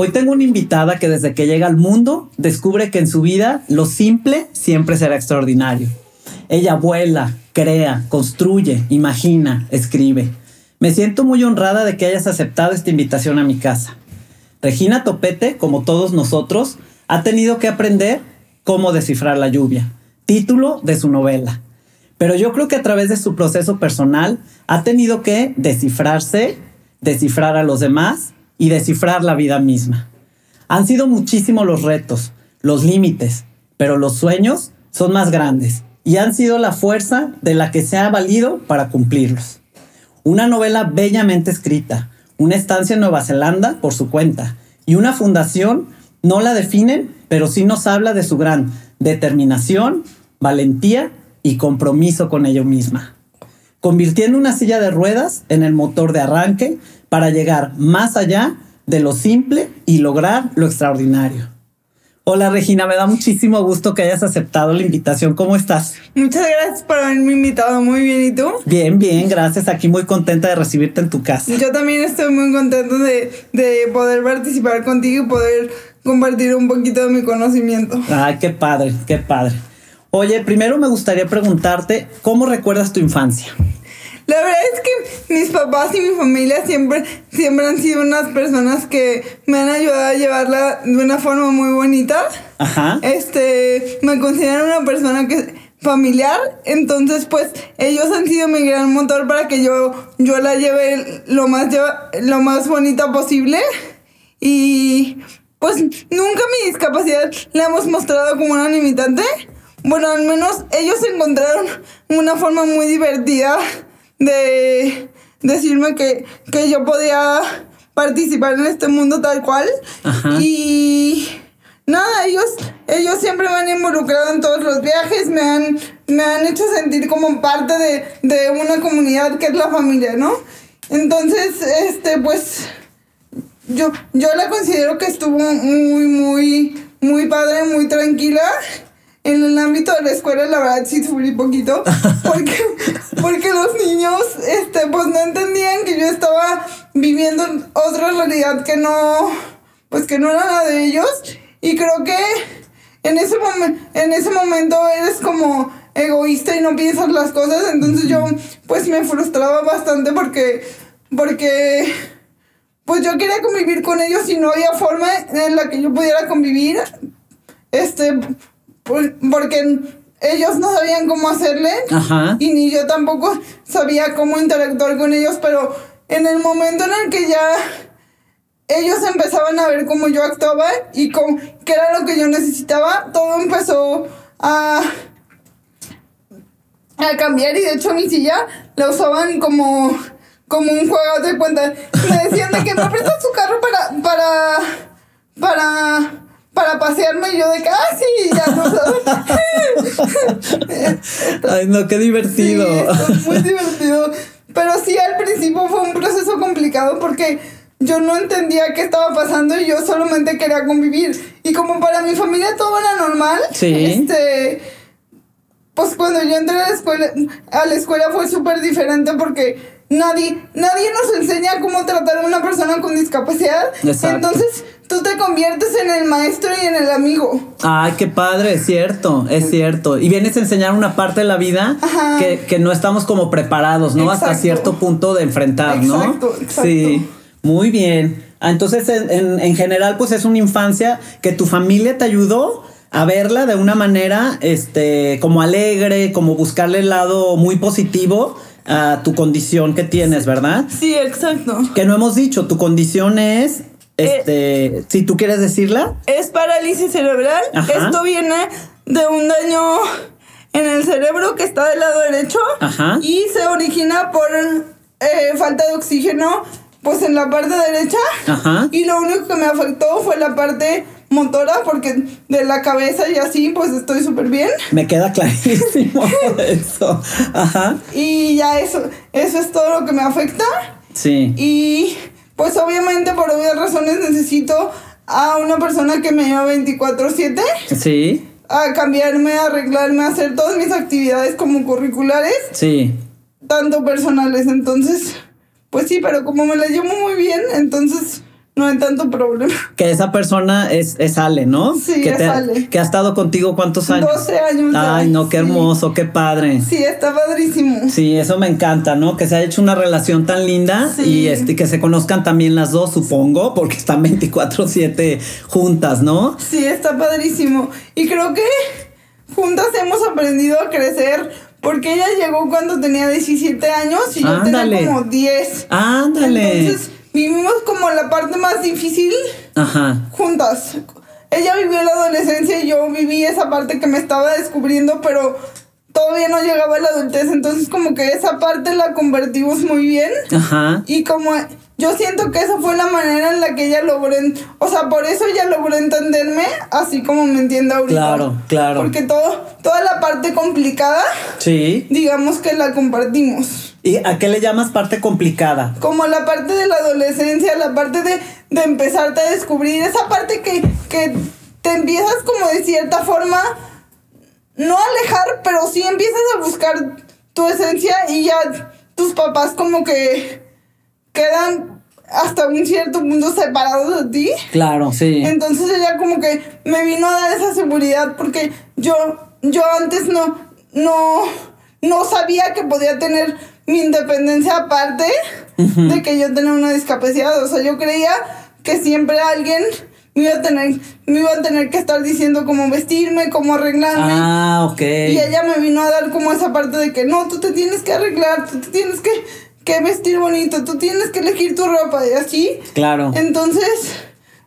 Hoy tengo una invitada que desde que llega al mundo descubre que en su vida lo simple siempre será extraordinario. Ella vuela, crea, construye, imagina, escribe. Me siento muy honrada de que hayas aceptado esta invitación a mi casa. Regina Topete, como todos nosotros, ha tenido que aprender cómo descifrar la lluvia, título de su novela. Pero yo creo que a través de su proceso personal ha tenido que descifrarse, descifrar a los demás y descifrar la vida misma. Han sido muchísimos los retos, los límites, pero los sueños son más grandes y han sido la fuerza de la que se ha valido para cumplirlos. Una novela bellamente escrita, una estancia en Nueva Zelanda por su cuenta y una fundación no la definen, pero sí nos habla de su gran determinación, valentía y compromiso con ello misma, convirtiendo una silla de ruedas en el motor de arranque para llegar más allá de lo simple y lograr lo extraordinario. Hola Regina, me da muchísimo gusto que hayas aceptado la invitación. ¿Cómo estás? Muchas gracias por haberme invitado. Muy bien, ¿y tú? Bien, bien, gracias. Aquí muy contenta de recibirte en tu casa. Yo también estoy muy contento de, de poder participar contigo y poder compartir un poquito de mi conocimiento. Ay, qué padre, qué padre. Oye, primero me gustaría preguntarte, ¿cómo recuerdas tu infancia? La verdad es que mis papás y mi familia siempre, siempre han sido unas personas que me han ayudado a llevarla de una forma muy bonita. Ajá. Este, me considero una persona que familiar, entonces pues ellos han sido mi gran motor para que yo, yo la lleve lo más, lo más bonita posible. Y pues nunca mi discapacidad la hemos mostrado como una limitante. Bueno, al menos ellos encontraron una forma muy divertida de decirme que, yo podía participar en este mundo tal cual. Y nada, ellos, ellos siempre me han involucrado en todos los viajes, me han, me han hecho sentir como parte de, de una comunidad que es la familia, ¿no? Entonces, este, pues, yo, yo la considero que estuvo muy, muy, muy padre, muy tranquila en el ámbito de la escuela, la verdad sí sufrí poquito, porque, porque los niños, este, pues no entendían que yo estaba viviendo otra realidad que no, pues que no era la de ellos, y creo que en ese, en ese momento eres como egoísta y no piensas las cosas, entonces yo, pues me frustraba bastante porque, porque, pues yo quería convivir con ellos y no había forma en la que yo pudiera convivir, este, porque ellos no sabían cómo hacerle y ni yo tampoco sabía cómo interactuar con ellos, pero en el momento en el que ya ellos empezaban a ver cómo yo actuaba y con qué era lo que yo necesitaba, todo empezó a a cambiar y de hecho mi silla la usaban como como un juego de cuenta. Me decían de que me prestas su carro para para para para pasearme y yo de que, ah, sí, ya no Ay, no, qué divertido. muy divertido. Pero sí, al principio fue un proceso complicado porque yo no entendía qué estaba pasando y yo solamente quería convivir. Y como para mi familia todo era normal, este pues cuando yo entré a la escuela, a la escuela fue súper diferente porque nadie, nadie nos enseña cómo tratar a una persona con discapacidad. Entonces, tú te conviertes en el maestro y en el amigo. Ay, qué padre, es cierto, es cierto. Y vienes a enseñar una parte de la vida que, no estamos como preparados, ¿no? Hasta cierto punto de enfrentar, ¿no? Exacto, exacto. Sí, muy bien. Ah, entonces, en, en, general, pues es una infancia que tu familia te ayudó a verla de una manera, este, como alegre, como buscarle el lado muy positivo a tu condición que tienes, ¿verdad? Sí, exacto. Que no hemos dicho, tu condición es, este, si tú quieres decirla. Es parálisis cerebral. Esto viene de un daño en el cerebro que está del lado derecho Ajá. y se origina por eh, falta de oxígeno pues en la parte derecha Ajá. y lo único que me afectó fue la parte motora porque de la cabeza y así pues estoy súper bien. Me queda clarísimo eso. Ajá. Y ya eso, eso es todo lo que me afecta. Sí. Y pues obviamente por obvias razones necesito a una persona que me lleva 24/7. Sí. A cambiarme, a arreglarme, a hacer todas mis actividades como curriculares. Sí. Tanto personales, entonces, pues sí, pero como me la llevo muy bien, entonces no hay tanto problema. Que esa persona es, es Ale, ¿no? Sí, que es Ale. Que ha estado contigo cuántos años? 12 años. Ay, no, qué hermoso, qué padre. Sí, está padrísimo. Sí, eso me encanta, ¿no? Que se ha hecho una relación tan linda y este, que se conozcan también las dos, supongo, porque están 24/7 juntas, ¿no? Sí, está padrísimo. Y creo que juntas hemos aprendido a crecer porque ella llegó cuando tenía 17 años y yo tenía como 10. Ándale. Entonces vivimos como la parte más difícil juntas. Ella vivió la adolescencia y yo viví esa parte que me estaba descubriendo, pero todavía no llegaba a la adultez, entonces como que esa parte la convertimos muy bien. Ajá. Y como yo siento que esa fue la manera en la que ella logró, o sea, por eso ella logró entenderme, así como me entiende ahorita. Claro, claro. Porque todo, toda la parte complicada, sí. digamos que la compartimos. ¿Y a qué le llamas parte complicada? Como la parte de la adolescencia, la parte de, de empezarte a descubrir, esa parte que, que te empiezas como de cierta forma, no alejar, pero sí empiezas a buscar tu esencia y ya tus papás como que quedan hasta un cierto punto separados de ti. Claro, sí. Entonces ella como que me vino a dar esa seguridad porque yo, yo antes no, no, no sabía que podía tener mi independencia aparte de que yo tenía una discapacidad. O sea, yo creía que siempre alguien me iba a tener, me iba a tener que estar diciendo cómo vestirme, cómo arreglarme. Ah, ok. Y ella me vino a dar como esa parte de que no, tú te tienes que arreglar, tú te tienes que que vestir bonito, tú tienes que elegir tu ropa y así. Claro. Entonces,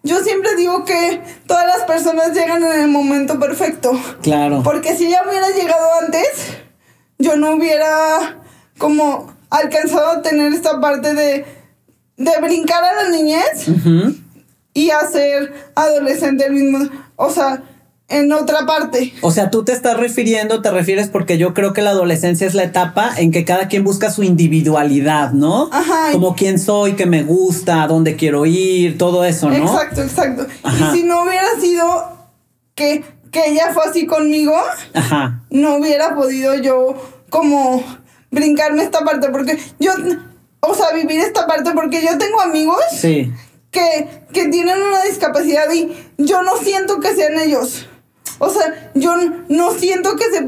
yo siempre digo que todas las personas llegan en el momento perfecto. Claro. Porque si ella hubiera llegado antes, yo no hubiera como alcanzado a tener esta parte de, de brincar a la niñez y hacer adolescente el mismo. O sea, en otra parte. O sea, tú te estás refiriendo, te refieres porque yo creo que la adolescencia es la etapa en que cada quien busca su individualidad, ¿no? Ajá. Como quién soy, qué me gusta, dónde quiero ir, todo eso, ¿no? Exacto, exacto. Y si no hubiera sido que, que ella fue así conmigo, Ajá. no hubiera podido yo como brincarme esta parte, porque yo, o sea, vivir esta parte, porque yo tengo amigos. Sí. Que, que tienen una discapacidad y yo no siento que sean ellos. O sea, yo no siento que se...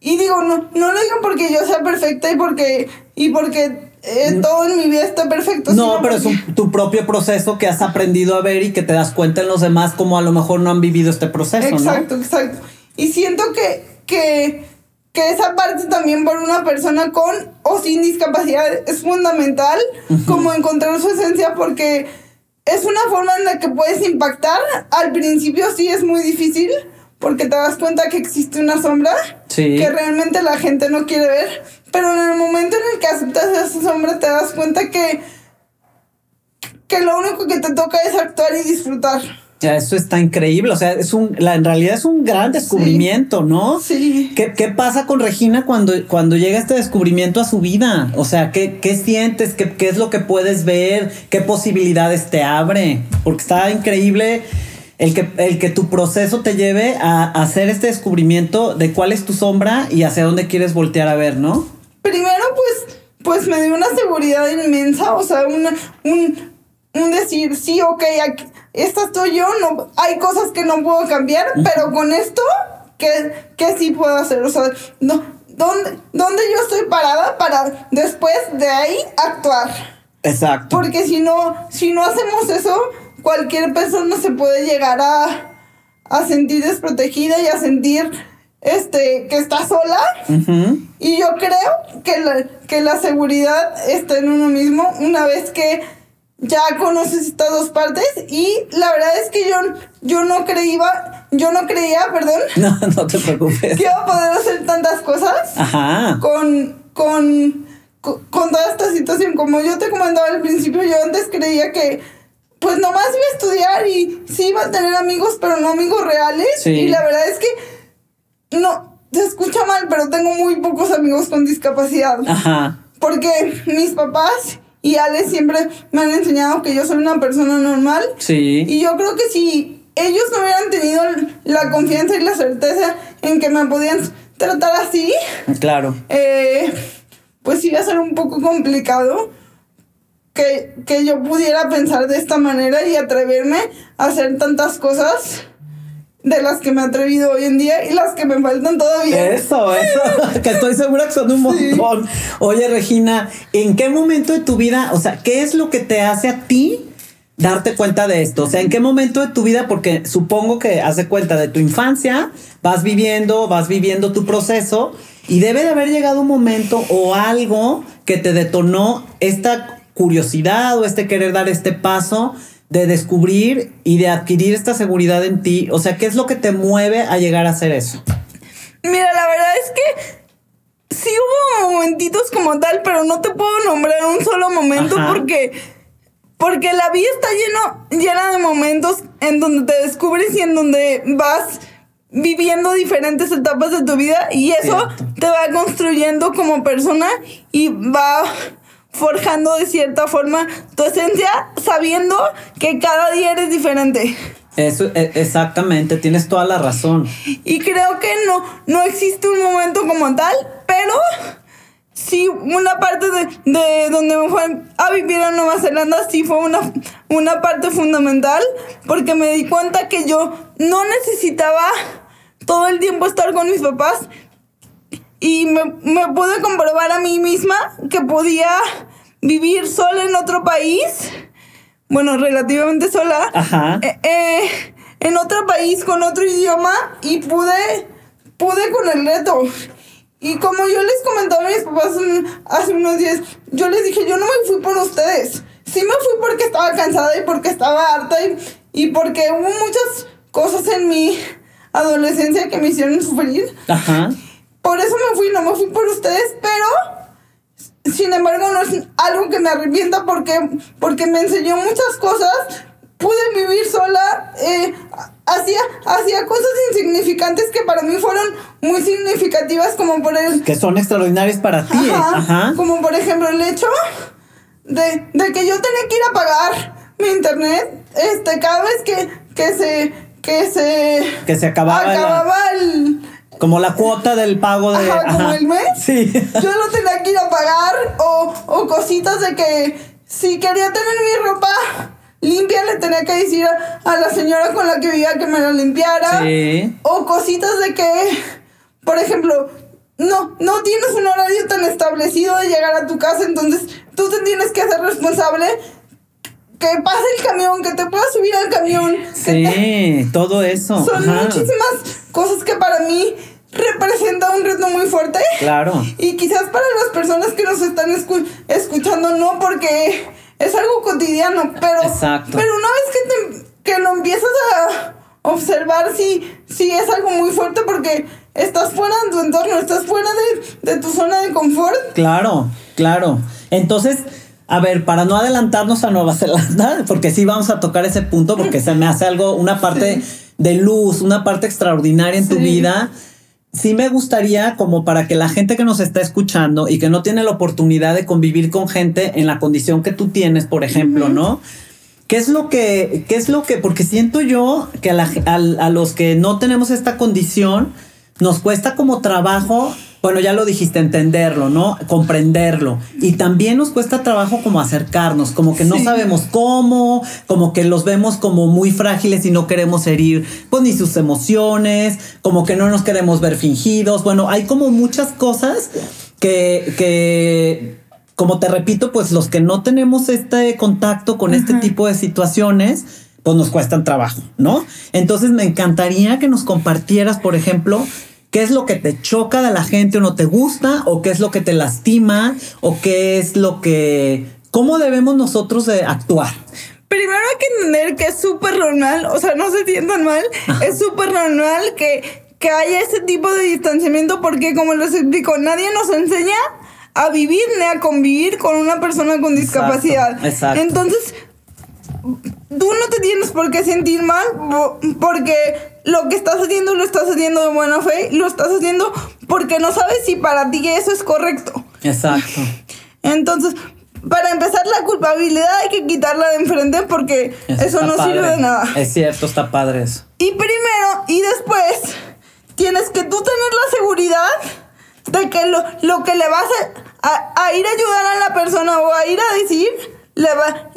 Y digo, no, no lo digo porque yo sea perfecta y porque... Y porque eh, todo en mi vida está perfecto. No, pero es tu propio proceso que has aprendido a ver y que te das cuenta en los demás como a lo mejor no han vivido este proceso. Exacto, exacto. Y siento que, que, que esa parte también por una persona con o sin discapacidad es fundamental, como encontrar su esencia porque es una forma en la que puedes impactar. Al principio sí es muy difícil, porque te das cuenta que existe una sombra que realmente la gente no quiere ver, pero en el momento en el que aceptas esa sombra te das cuenta que, que lo único que te toca es actuar y disfrutar. Ya, eso está increíble. O sea, es un, la, en realidad es un gran descubrimiento, ¿no? Sí. ¿Qué, ¿Qué, pasa con Regina cuando, cuando llega este descubrimiento a su vida? O sea, ¿qué, qué sientes? ¿Qué, ¿Qué es lo que puedes ver? ¿Qué posibilidades te abre? Porque está increíble el que, el que tu proceso te lleve a, hacer este descubrimiento de cuál es tu sombra y hacia dónde quieres voltear a ver, ¿no? Primero, pues, pues me dio una seguridad inmensa, o sea, una, un, un decir, sí, ok, aquí, esta estoy yo, no, hay cosas que no puedo cambiar, pero con esto, ¿qué, ¿qué, sí puedo hacer? O sea, no, ¿dónde, ¿dónde yo estoy parada para después de ahí actuar? Exacto. Porque si no, si no hacemos eso, cualquier persona se puede llegar a, a sentir desprotegida y a sentir este, que está sola. Y yo creo que la, que la seguridad está en uno mismo una vez que ya conoces estas dos partes. Y la verdad es que yo, yo no creía, yo no creía, perdón. No, no te preocupes. Que iba a poder hacer tantas cosas. Con, con, con, toda esta situación. Como yo te comentaba al principio, yo antes creía que pues nomás iba a estudiar y sí iba a tener amigos, pero no amigos reales. Y la verdad es que no, se escucha mal, pero tengo muy pocos amigos con discapacidad. Ajá. Porque mis papás y Ale siempre me han enseñado que yo soy una persona normal. Sí. Y yo creo que si ellos no hubieran tenido la confianza y la certeza en que me podían tratar así. Claro. Eh, pues iba a ser un poco complicado que, que yo pudiera pensar de esta manera y atreverme a hacer tantas cosas de las que me he atrevido hoy en día y las que me faltan todavía. Eso, eso, que estoy segura que son un montón. Oye, Regina, ¿en qué momento de tu vida, o sea, qué es lo que te hace a ti darte cuenta de esto? O sea, ¿en qué momento de tu vida? Porque supongo que hace cuenta de tu infancia, vas viviendo, vas viviendo tu proceso y debe de haber llegado un momento o algo que te detonó esta curiosidad o este querer dar este paso de descubrir y de adquirir esta seguridad en ti? O sea, ¿qué es lo que te mueve a llegar a hacer eso? Mira, la verdad es que sí hubo momentitos como tal, pero no te puedo nombrar un solo momento porque porque la vida está lleno, llena de momentos en donde te descubres y en donde vas viviendo diferentes etapas de tu vida y eso te va construyendo como persona y va forjando de cierta forma tu esencia sabiendo que cada día eres diferente. Eso, e, exactamente, tienes toda la razón. Y creo que no, no existe un momento como tal, pero sí una parte de, donde me fue a vivir a Nueva Zelanda sí fue una, una parte fundamental, porque me di cuenta que yo no necesitaba todo el tiempo estar con mis papás, y me, me pude comprobar a mí misma que podía vivir sola en otro país. Bueno, relativamente sola. Ajá. Eh, eh, en otro país con otro idioma y pude, pude con el reto. Y como yo les comentaba a mis papás hace unos días, yo les dije, yo no me fui por ustedes. Sí me fui porque estaba cansada y porque estaba harta y, y porque hubo muchas cosas en mi adolescencia que me hicieron sufrir. Ajá. Por eso me fui, no me fui por ustedes, pero sin embargo no es algo que me arrepienta porque, porque me enseñó muchas cosas. Pude vivir sola, eh, hacía, hacía cosas insignificantes que para mí fueron muy significativas, como por el... Que son extraordinarias para ti. Ajá, Como por ejemplo el hecho de, de, que yo tenía que ir a pagar mi internet este, cada vez que, que se... Que se, que se acababa, acababa el, como la cuota del pago de. Ajá, como el mes. Sí. Yo lo tenía que ir a pagar. O, o cositas de que si quería tener mi ropa limpia, le tenía que decir a, la señora con la que vivía que me la limpiara. Sí. O cositas de que, por ejemplo, no, no tienes un horario tan establecido de llegar a tu casa, entonces tú te tienes que hacer responsable que pase el camión, que te puedas subir al camión. Sí, todo eso. Son muchísimas cosas que para mí representa un reto muy fuerte. Claro. Y quizás para las personas que nos están escuchando no, porque es algo cotidiano, pero, pero una vez que, te, que lo empiezas a observar, sí, sí es algo muy fuerte porque estás fuera de tu entorno, estás fuera de, de tu zona de confort. Claro, claro. Entonces a ver, para no adelantarnos a Nueva Zelanda, porque sí vamos a tocar ese punto, porque se me hace algo, una parte de luz, una parte extraordinaria en tu vida. Sí me gustaría, como para que la gente que nos está escuchando y que no tiene la oportunidad de convivir con gente en la condición que tú tienes, por ejemplo, ¿no? ¿Qué es lo que, qué es lo que, porque siento yo que a, a los que no tenemos esta condición, nos cuesta como trabajo bueno, ya lo dijiste, entenderlo, ¿no? Comprenderlo. Y también nos cuesta trabajo como acercarnos, como que no sabemos cómo, como que los vemos como muy frágiles y no queremos herir, pues ni sus emociones, como que no nos queremos ver fingidos. Bueno, hay como muchas cosas que, que como te repito, pues los que no tenemos este contacto con este tipo de situaciones, pues nos cuestan trabajo, ¿no? Entonces me encantaría que nos compartieras, por ejemplo, qué es lo que te choca de la gente o no te gusta, o qué es lo que te lastima, o qué es lo que... ¿Cómo debemos nosotros de actuar? Primero hay que entender que es súper normal, o sea, no se sientan mal, es súper normal que, que haya ese tipo de distanciamiento porque, como les explico, nadie nos enseña a vivir ni a convivir con una persona con discapacidad. Exacto, Entonces, tú no te tienes por qué sentir mal porque lo que estás haciendo lo estás haciendo de buena fe, lo estás haciendo porque no sabes si para ti eso es correcto. Exacto. Entonces, para empezar, la culpabilidad hay que quitarla de enfrente porque eso, no sirve de nada. Es cierto, está padre eso. Y primero y después, tienes que tú tener la seguridad de que lo, lo que le vas a, a, ir a ayudar a la persona o a ir a decir, le va,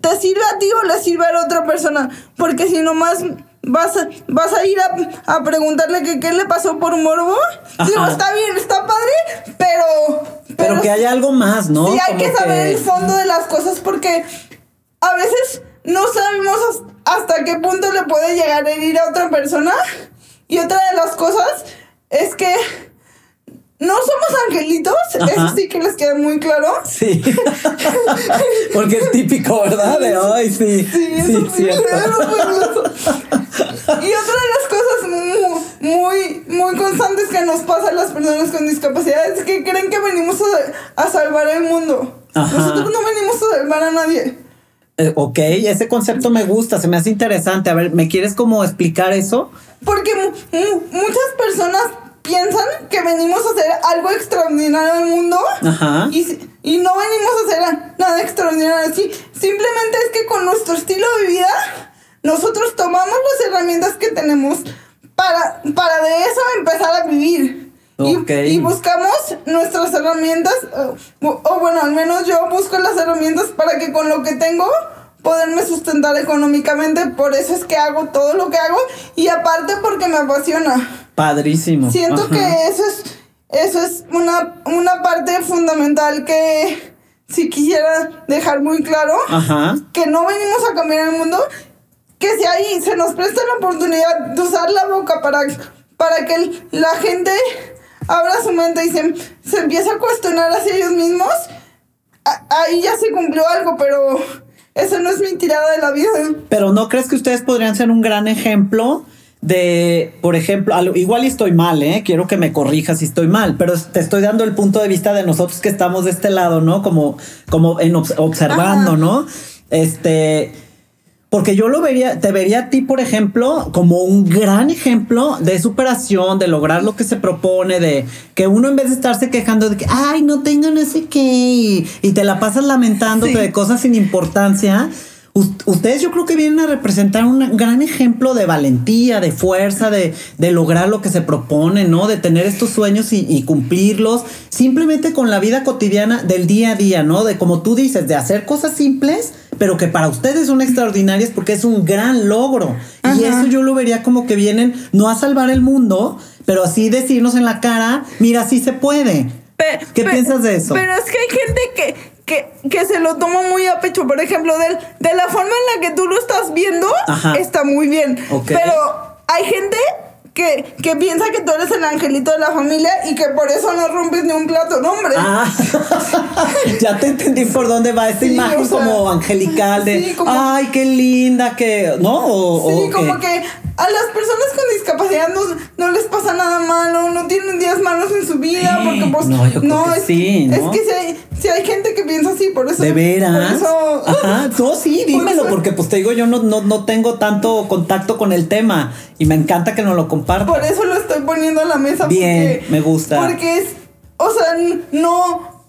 te sirve a ti o le sirve a la otra persona. Porque si nomás vas a, vas a ir a, a preguntarle que qué le pasó por morbo. Digo, está bien, está padre, pero... Pero, que haya algo más, ¿no? Sí, hay que saber el fondo de las cosas porque a veces no sabemos hasta qué punto le puede llegar a herir a otra persona. Y otra de las cosas es que no somos angelitos, eso sí que les queda muy claro. Sí. Porque es típico, ¿verdad? De hoy, sí. Sí, sí, sí Y otra de las cosas muy, muy, constantes que nos pasa a las personas con discapacidad es que creen que venimos a, salvar el mundo. Nosotros no venimos a salvar a nadie. Eh, ok, ese concepto me gusta, se me hace interesante. A ver, ¿me quieres como explicar eso? Porque muchas personas piensan que venimos a hacer algo extraordinario en el mundo Y, y no venimos a hacer nada extraordinario así. Simplemente es que con nuestro estilo de vida, nosotros tomamos las herramientas que tenemos para, para de eso empezar a vivir. Y, buscamos nuestras herramientas, o, o bueno, al menos yo busco las herramientas para que con lo que tengo poderme sustentar económicamente. Por eso es que hago todo lo que hago y aparte porque me apasiona. Padrísimo. Siento que eso es, eso es una, una parte fundamental que si quisiera dejar muy claro, que no venimos a cambiar el mundo, que si ahí se nos presta la oportunidad de usar la boca para, para que la gente abra su mente y se, se empiece a cuestionar hacia ellos mismos, ahí ya se cumplió algo, pero eso no es mi tirada de la vida. Pero ¿no crees que ustedes podrían ser un gran ejemplo? De, por ejemplo, igual estoy mal, ¿eh? Quiero que me corrijas si estoy mal, pero te estoy dando el punto de vista de nosotros que estamos de este lado, ¿no? Como, como en observando, ¿no? Este, porque yo lo vería, te vería a ti, por ejemplo, como un gran ejemplo de superación, de lograr lo que se propone, de que uno en vez de estarse quejando de que, ay, no tengo no sé qué, y, te la pasas lamentándote de cosas sin importancia, ustedes yo creo que vienen a representar un gran ejemplo de valentía, de fuerza, de, lograr lo que se propone, ¿no? De tener estos sueños y, cumplirlos, simplemente con la vida cotidiana del día a día, ¿no? De como tú dices, de hacer cosas simples, pero que para ustedes son extraordinarias porque es un gran logro. Y eso yo lo vería como que vienen no a salvar el mundo, pero así decirnos en la cara, mira, sí se puede. ¿Qué piensas de eso? Pero es que hay gente que, que, que se lo toma muy a pecho. Por ejemplo, de, de la forma en la que tú lo estás viendo, está muy bien. Pero hay gente que, que, piensa que tú eres el angelito de la familia y que por eso no rompes ni un plato, no, hombre. Ah, ya te entendí por dónde va esta imagen como angelical de, ay, qué linda, que, ¿no? sí, como que a las personas con discapacidad no, les pasa nada malo, no tienen días malos en su vida, porque pues no, yo creo que es, sí, ¿no? es que si hay, si hay gente que piensa así, por eso. ¿De veras? Ajá, no, sí, dímelo, porque pues te digo, yo no, no, no tengo tanto contacto con el tema y me encanta que nos lo compartas. Por eso lo estoy poniendo a la mesa. Bien, me gusta. Porque es, o sea, no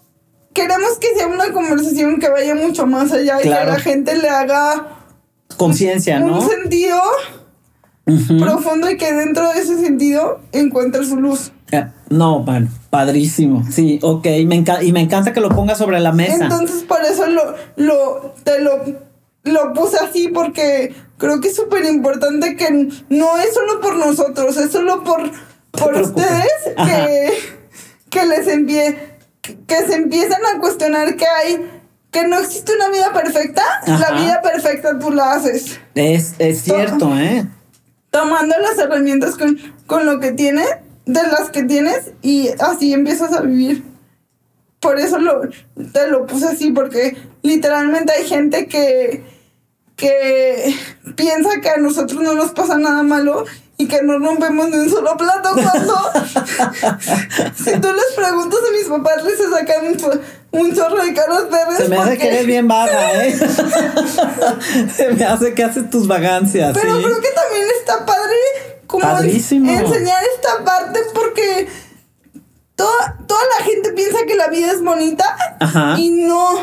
queremos que sea una conversación que vaya mucho más allá y que la gente le haga conciencia, ¿no? Un sentido profundo y que dentro de ese sentido encuentre su luz. Eh, no, bueno, padrísimo. Sí, ok. Me y me encanta que lo pongas sobre la mesa. Entonces, por eso lo, lo, te lo, lo puse así, porque creo que es súper importante que no es solo por nosotros, es solo por, por ustedes que, que les envíe, que se empiecen a cuestionar que hay que no existe una vida perfecta, la vida perfecta tú la haces. Es, es cierto, ¿eh? Tomando las herramientas con, con lo que tienes, de las que tienes, y así empiezas a vivir. Por eso lo, te lo puse así, porque literalmente hay gente que, que piensa que a nosotros no nos pasa nada malo y que no rompemos ni un solo plato cuando si tú les preguntas a mis papás les sacan un, chorro de caras verdes. Se me hace que eres bien vaga, ¿eh? Se me hace que haces tus vagancias. Pero creo que también está padre como enseñar esta parte porque toda, toda la gente piensa que la vida es bonita y no,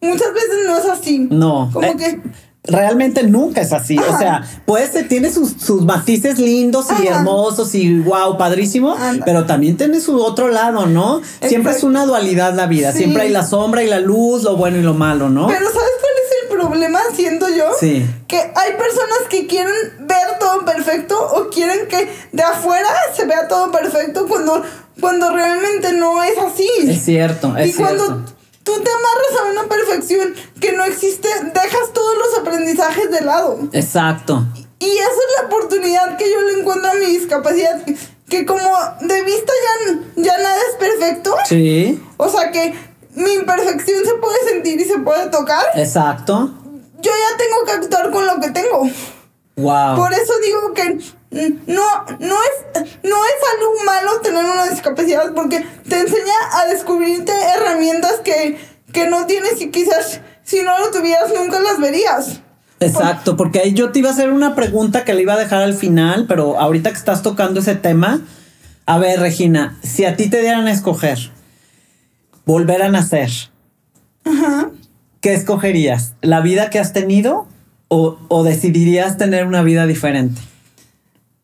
muchas veces no es así. No. Como eh, que realmente nunca es así. O sea, pues tiene sus, sus matices lindos y hermosos y wow, padrísimo, pero también tiene su otro lado, ¿no? Siempre es una dualidad la vida. Siempre hay la sombra y la luz, lo bueno y lo malo, ¿no? Pero ¿sabes cuál es el problema, siento yo? Sí. Que hay personas que quieren ver todo perfecto o quieren que de afuera se vea todo perfecto cuando, cuando realmente no es así. Es cierto, es y cuando tú te amarras a una perfección que no existe, dejas todos los aprendizajes de lado. Exacto. Y esa es la oportunidad que yo le encuentro a mi discapacidad. Que como de vista ya, ya nada es perfecto. Sí. O sea que mi imperfección se puede sentir y se puede tocar. Exacto. Yo ya tengo que actuar con lo que tengo. Wow. Por eso digo que no, no, es, no es algo malo tener una discapacidad porque te enseña a descubrirte herramientas que, que no tienes y quizás si no lo tuvieras nunca las verías. Exacto, porque ahí yo te iba a hacer una pregunta que le iba a dejar al final, pero ahorita que estás tocando ese tema, a ver, Regina, si a ti te dieran a escoger volver a nacer, ¿qué escogerías? ¿La vida que has tenido o, o decidirías tener una vida diferente?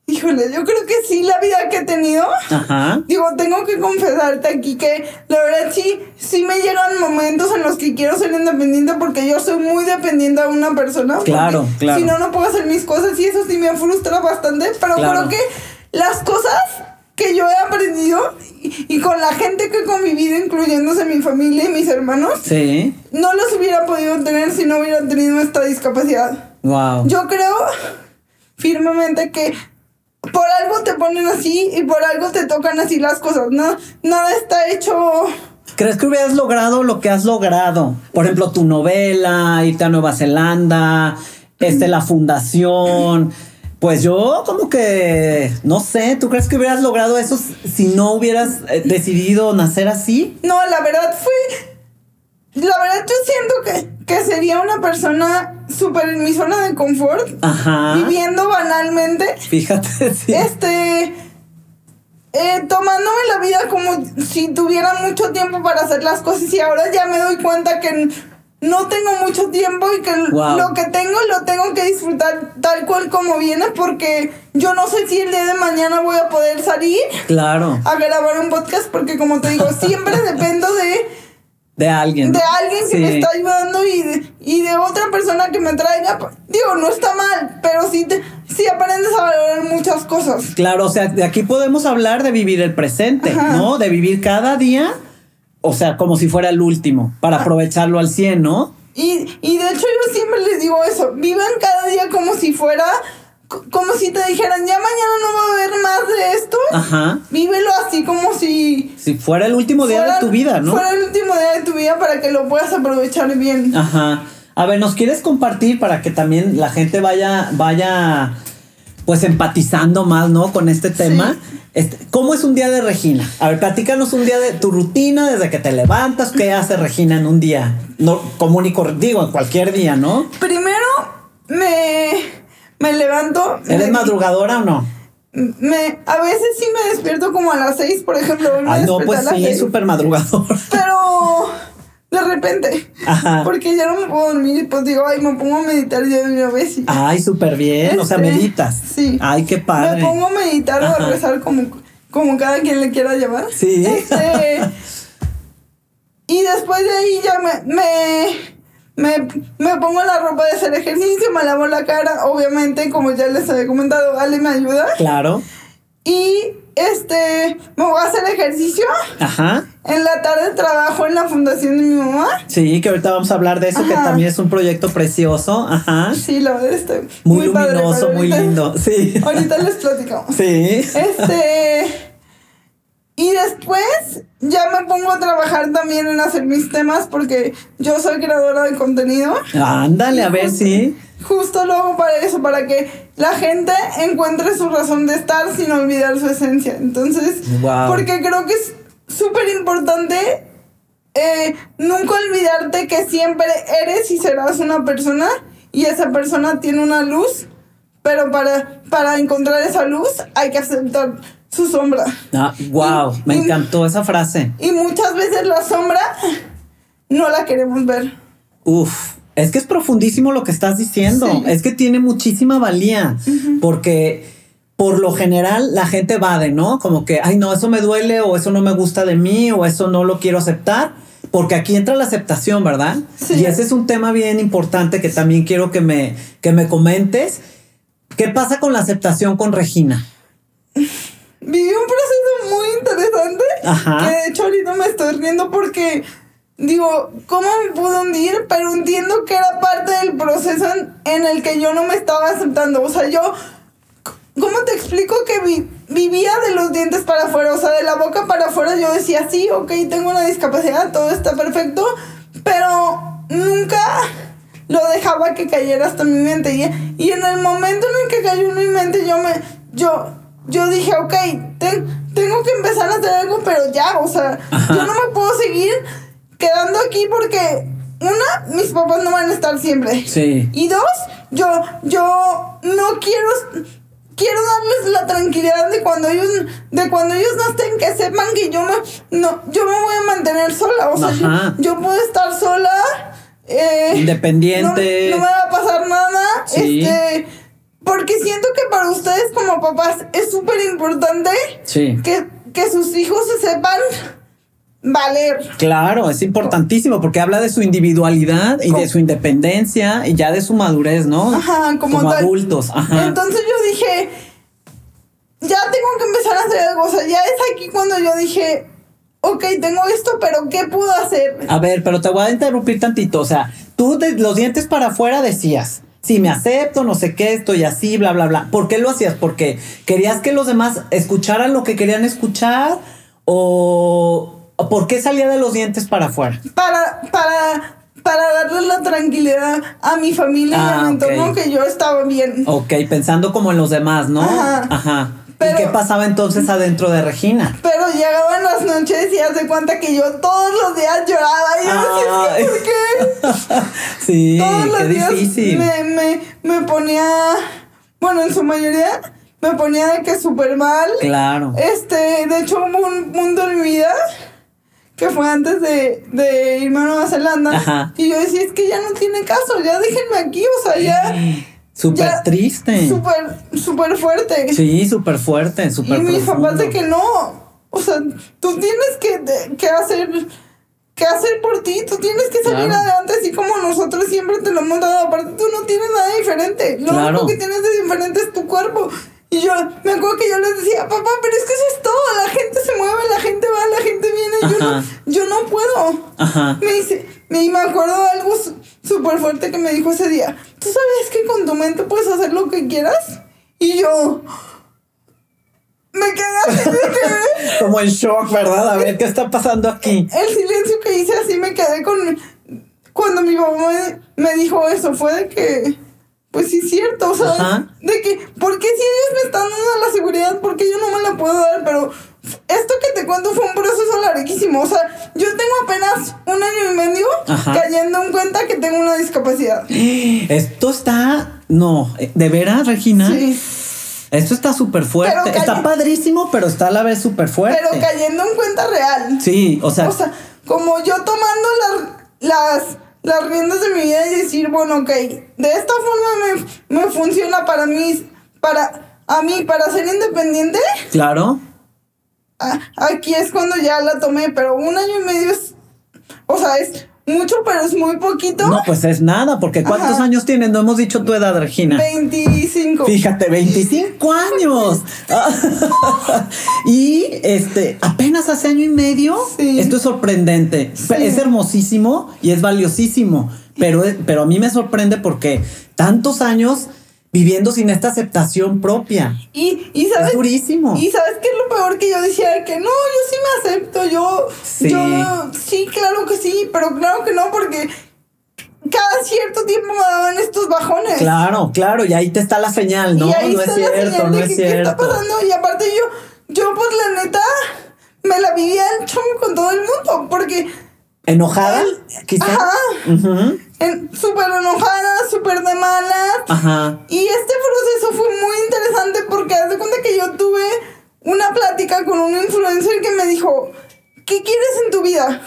Híjole, yo creo que sí, la vida que he tenido. Ajá. Digo, tengo que confesarte aquí que la verdad sí, sí me llegan momentos en los que quiero ser independiente porque yo soy muy dependiente a una persona. Claro, claro. Si no, no puedo hacer mis cosas y eso sí me frustra bastante. Pero creo que las cosas que yo he aprendido y, con la gente que he convivido, incluyéndose mi familia y mis hermanos, sí. no los hubiera podido tener si no hubiera tenido esta discapacidad. Wow. Yo creo firmemente que por algo te ponen así y por algo te tocan así las cosas, ¿no? Nada está hecho... ¿Crees que hubieras logrado lo que has logrado? Por ejemplo, tu novela, irte a Nueva Zelanda, este, la fundación. Pues yo como que, no sé, ¿tú crees que hubieras logrado eso si no hubieras eh, decidido nacer así? No, la verdad fue... La verdad yo siento que, que sería una persona súper en mi zona de confort. Ajá. Viviendo banalmente. Fíjate, sí. Este... Eh, tomándome la vida como si tuviera mucho tiempo para hacer las cosas y ahora ya me doy cuenta que no tengo mucho tiempo y que lo que tengo lo tengo que disfrutar tal cual como viene porque yo no sé si el día de mañana voy a poder salir claro. a grabar un podcast porque como te digo siempre dependo de de alguien. De alguien que me está ayudando y de, y de otra persona que me traiga. Digo, no está mal, pero sí, te, sí aprendes a valorar muchas cosas. Claro, o sea, de aquí podemos hablar de vivir el presente, ¿no? De vivir cada día, o sea, como si fuera el último, para aprovecharlo al 100, ¿no? Y, y de hecho yo siempre les digo eso, vivan cada día como si fuera como si te dijeran, ya mañana no va a haber más de esto. Ajá. Vívelo así como si... Si fuera el último día de tu vida, ¿no? Fuera el último día de tu vida para que lo puedas aprovechar bien. Ajá. A ver, ¿nos quieres compartir para que también la gente vaya, vaya, pues empatizando más, ¿no? Con este tema. Este, ¿Cómo es un día de Regina? A ver, platícanos un día de tu rutina desde que te levantas. ¿Qué hace Regina en un día? No, común y digo, en cualquier día, ¿no? Primero, me me levanto. ¿Eres madrugadora o no? Me, a veces sí me despierto como a las seis, por ejemplo. Ay, no, pues sí, es súper madrugador. Pero de repente. Ajá. Porque ya no me puedo dormir y pues digo, ay, me pongo a meditar yo de una vez. Ay, súper bien. o sea, este, meditas. Sí. Ay, qué padre. Me pongo a meditar o a rezar como, como cada quien le quiera llamar. Sí. Este, y después de ahí ya me, me me, me pongo la ropa de hacer ejercicio, me lavo la cara, obviamente, como ya les había comentado, Ale me ayuda. Claro. Y este, me voy a hacer ejercicio. Ajá. En la tarde trabajo en la fundación de mi mamá. Sí, que ahorita vamos a hablar de eso, que también es un proyecto precioso. Ajá. Sí, la verdad está muy, muy luminoso, muy lindo. Sí. Ahorita les platicamos. Sí. Este. Y después ya me pongo a trabajar también en hacer mis temas porque yo soy creadora de contenido. Ándale, a ver si. Justo lo hago para eso, para que la gente encuentre su razón de estar sin olvidar su esencia. Entonces, porque creo que es súper importante eh, nunca olvidarte que siempre eres y serás una persona y esa persona tiene una luz, pero para, para encontrar esa luz hay que aceptar su sombra. Ah, wow, me encantó esa frase. Y muchas veces la sombra no la queremos ver. Uf, es que es profundísimo lo que estás diciendo. Es que tiene muchísima valía. Porque por lo general la gente de ¿no? Como que, ay, no, eso me duele o eso no me gusta de mí o eso no lo quiero aceptar. Porque aquí entra la aceptación, ¿verdad? Y ese es un tema bien importante que también quiero que me, que me comentes. ¿Qué pasa con la aceptación con Regina? Viví un proceso muy interesante. Que de hecho ahorita me estoy riendo porque digo, ¿cómo me pude hundir? Pero entiendo que era parte del proceso en, el que yo no me estaba aceptando. O sea, yo, ¿cómo te explico que vivía de los dientes para afuera? O sea, de la boca para afuera yo decía, sí, ok, tengo una discapacidad, todo está perfecto, pero nunca lo dejaba que cayera hasta mi mente. Y, y en el momento en el que cayó en mi mente, yo me, yo, yo dije, ok, tengo que empezar a hacer algo, pero ya, o sea, yo no me puedo seguir quedando aquí porque una, mis papás no van a estar siempre. Sí. Y dos, yo, yo no quiero, quiero darles la tranquilidad de cuando ellos, de cuando ellos no estén, que sepan que yo me, no, yo me voy a mantener sola. O sea, yo, puedo estar sola. Eh, Independiente. No, me va a pasar nada. Este. Porque siento que para ustedes como papás es súper importante que, que sus hijos se sepan valer. Claro, es importantísimo porque habla de su individualidad y de su independencia y ya de su madurez, ¿no? Ajá, como, adultos. Ajá. Entonces yo dije, ya tengo que empezar a hacer algo. O sea, ya es aquí cuando yo dije, ok, tengo esto, pero ¿qué puedo hacer? A ver, pero te voy a interrumpir tantito. O sea, tú de los dientes para afuera decías, sí, me acepto, no sé qué, estoy así, bla, bla, bla. ¿Por qué lo hacías? Porque querías que los demás escucharan lo que querían escuchar o ¿Por qué salía de los dientes para afuera? Para, para, para darle la tranquilidad a mi familia y a mi ah, entorno que yo estaba bien. Ok, pensando como en los demás, ¿no? Ajá. Ajá. ¿Y qué pasaba entonces adentro de Regina? Pero llegaban las noches y hace cuenta que yo todos los días lloraba. Y yo decía, ¿por qué? sí, todos los qué días difícil. Me, me, me ponía, bueno, en su mayoría me ponía de que súper mal. Claro. Este, de hecho hubo un mi vida que fue antes de, de irme a Nueva Zelanda. Y yo decía, es que ya no tiene caso, ya déjenme aquí, o sea, ya... Súper triste. Súper, súper fuerte. Sí, súper fuerte, súper Y mis papás de que no, o sea, tú tienes que, que hacer... ¿Qué hacer por ti? Tú tienes que salir adelante así como nosotros siempre te lo hemos dado. Aparte, tú no tienes nada diferente. Lo único que tienes de diferente es tu cuerpo. Y yo me acuerdo que yo les decía, papá, pero es que eso es todo, la gente se mueve, la gente va, la gente viene, yo no, yo no puedo. Ajá. Me dice, y me acuerdo de algo súper fuerte que me dijo ese día, ¿tú sabes que con tu mente puedes hacer lo que quieras? Y yo... Me quedé así de Como en shock, ¿verdad? A ver, ¿qué está pasando aquí? El silencio que hice así me quedé con... Cuando mi mamá me dijo eso, fue de que pues sí es cierto, o sea, de que, ¿por qué si ellos me están dando la seguridad, por qué yo no me la puedo dar? Pero esto que te cuento fue un proceso larguísimo, o sea, yo tengo apenas un año y medio cayendo en cuenta que tengo una discapacidad. Esto está, no, ¿de veras, Regina? Sí. Esto está súper fuerte. Está padrísimo, pero está a la vez súper fuerte. Pero cayendo en cuenta real. Sí, o sea. O sea, como yo tomando las, las las riendas de mi vida y decir, bueno, ok, de esta forma me, me funciona para mí, para a mí, para ser independiente. Claro. aquí es cuando ya la tomé, pero un año y medio es, o sea, es mucho, pero es muy poquito. No, pues es nada, porque ¿cuántos años tienes? No hemos dicho tu edad, Regina. 25. Fíjate, 25 años. y este, apenas hace año y medio. Esto es sorprendente. Es hermosísimo y es valiosísimo. Pero, pero a mí me sorprende porque tantos años viviendo sin esta aceptación propia. Y, y sabes. Es durísimo. Y sabes qué es lo peor que yo decía que no, yo sí me acepto, yo. Sí. Yo, sí, claro que sí, pero claro que no, porque cada cierto tiempo me daban estos bajones. Claro, claro, y ahí te está la señal, ¿no? no es cierto, no es cierto. ¿Qué está pasando? Y aparte yo, yo pues la neta, me la vivía el chongo con todo el mundo, porque ¿Enojada? Quizá. Ajá. Súper enojada, súper de malas. Ajá. Y este proceso fue muy interesante porque haz de cuenta que yo tuve una plática con un influencer que me dijo, ¿qué quieres en tu vida?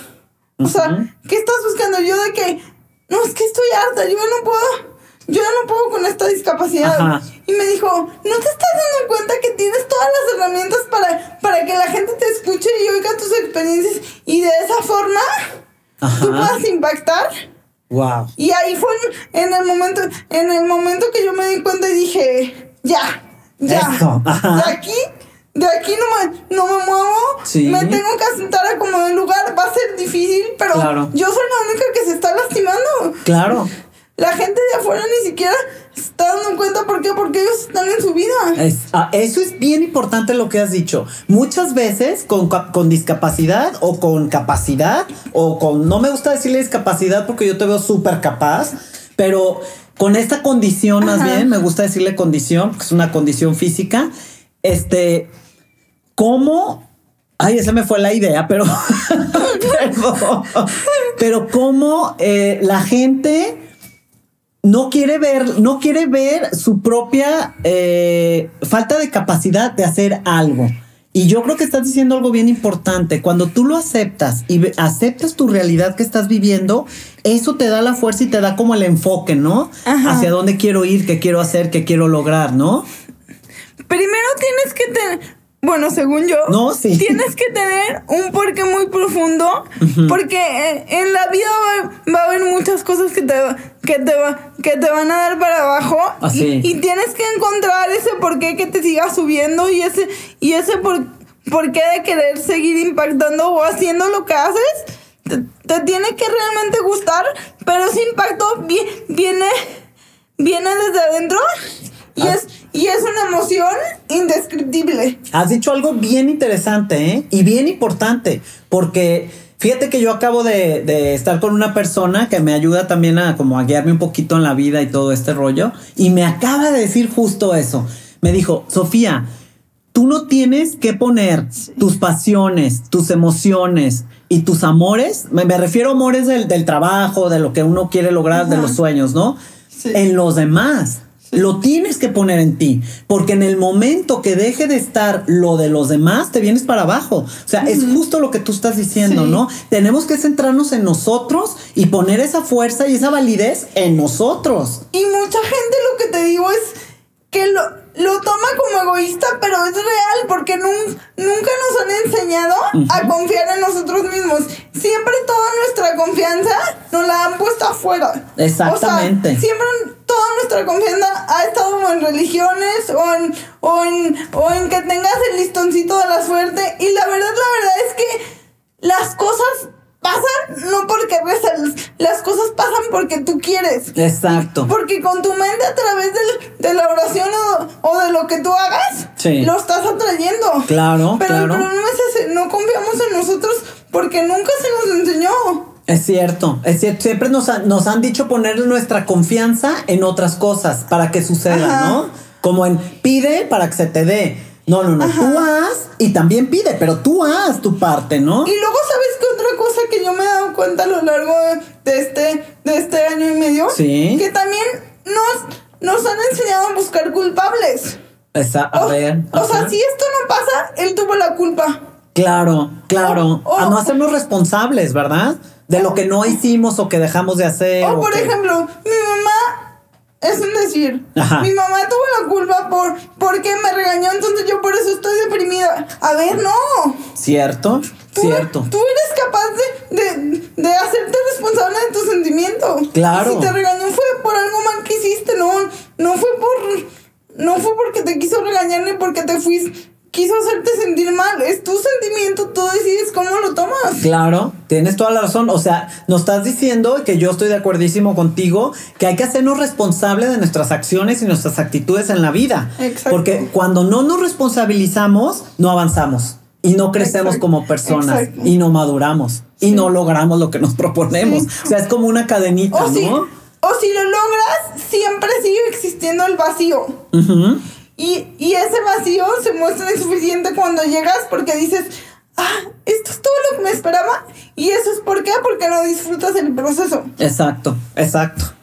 O sea, ¿qué estás buscando? Yo de que, no, es que estoy harta, yo no puedo, yo no puedo con esta discapacidad. Y me dijo, ¿no te estás dando cuenta que tienes todas las herramientas para, para que la gente te escuche y oiga tus experiencias y de esa forma tú puedas impactar. Wow. Y ahí fue en el momento, en el momento que yo me di cuenta y dije, ya, ya. De aquí, de aquí no me, no me muevo. Me tengo que sentar a como el lugar. Va a ser difícil, pero yo soy la única que se está lastimando. Claro. La gente de afuera ni siquiera está dando cuenta por qué, porque ellos están en su vida. Ah, eso es bien importante lo que has dicho. Muchas veces con, con, discapacidad o con capacidad o con, no me gusta decirle discapacidad porque yo te veo súper capaz, pero con esta condición más bien, me gusta decirle condición, porque es una condición física, este, ¿cómo Ay, esa me fue la idea, pero. pero, pero cómo eh, la gente no quiere ver, no quiere ver su propia eh, falta de capacidad de hacer algo. Y yo creo que estás diciendo algo bien importante. Cuando tú lo aceptas y aceptas tu realidad que estás viviendo, eso te da la fuerza y te da como el enfoque, ¿no? Hacia dónde quiero ir, qué quiero hacer, qué quiero lograr, ¿no? Primero tienes que tener, bueno, según yo, no, sí. tienes que tener un porqué muy profundo, porque eh, en la vida va, a haber muchas cosas que te, que te, que te van a dar para abajo. Así. Y, tienes que encontrar ese porqué que te siga subiendo y ese, y ese por, porqué de querer seguir impactando o haciendo lo que haces. Te, tiene que realmente gustar, pero ese impacto viene, viene desde adentro y ah. es, y es una emoción indescriptible. Has dicho algo bien interesante, ¿eh? Y bien importante, porque fíjate que yo acabo de, estar con una persona que me ayuda también a como a guiarme un poquito en la vida y todo este rollo, y me acaba de decir justo eso. Me dijo, Sofía, tú no tienes que poner tus pasiones, tus emociones y tus amores, me, refiero a amores del, trabajo, de lo que uno quiere lograr, de los sueños, ¿no? En los demás. Lo tienes que poner en ti, porque en el momento que deje de estar lo de los demás, te vienes para abajo. O sea, es justo lo que tú estás diciendo, ¿no? Tenemos que centrarnos en nosotros y poner esa fuerza y esa validez en nosotros. Y mucha gente lo que te digo es que lo, lo toma como egoísta, pero es real porque nunca nos han enseñado a confiar en nosotros mismos. Siempre toda nuestra confianza nos la han puesto afuera. Exactamente. siempre toda nuestra confianza ha estado en religiones o en, o en, o en que tengas el listoncito de la suerte. Y la verdad, la verdad es que las cosas pasan no porque rezas, las cosas pasan porque tú quieres. Exacto. Porque con tu mente a través de, la oración o, de lo que tú hagas, lo estás atrayendo. Claro, Pero el problema es ese, no confiamos en nosotros porque nunca se nos enseñó. Es cierto, es cierto. Siempre nos, nos han dicho poner nuestra confianza en otras cosas para que suceda, ¿no? Como en pide para que se te dé. No, no, no, tú haz y también pide, pero tú haz tu parte, ¿no? Y luego, ¿sabes qué otra cosa que yo me he dado cuenta a lo largo de este, de este año y medio? Sí. Que también nos, nos han enseñado a buscar culpables. Esa, a ver. O sea, si esto no pasa, él tuvo la culpa. Claro, claro. a no hacernos responsables, ¿verdad? De lo que no hicimos o que dejamos de hacer. O, por ejemplo, mi mamá es un decir. Mi mamá tuvo la culpa por porque me regañó, entonces yo por eso estoy deprimida. A ver, no. Cierto, cierto. Tú eres capaz de, de, hacerte responsable de tu sentimiento. Claro. Si te regañó fue por algo mal que hiciste, no, no fue por, no fue porque te quiso regañar ni porque te fuiste quiso hacerte sentir mal. Es tu sentimiento, tú decides cómo lo tomas. Claro, tienes toda la razón. O sea, nos estás diciendo que yo estoy de acuerdísimo contigo, que hay que hacernos responsables de nuestras acciones y nuestras actitudes en la vida. Exacto. Porque cuando no nos responsabilizamos, no avanzamos y no crecemos como personas y no maduramos y no logramos lo que nos proponemos. O sea, es como una cadenita, o ¿no? Si, o si lo logras, siempre sigue existiendo el vacío. Y, y ese vacío se muestra insuficiente cuando llegas porque dices, ah, esto es todo lo que me esperaba. Y eso es por qué, porque no disfrutas el proceso. Exacto, exacto.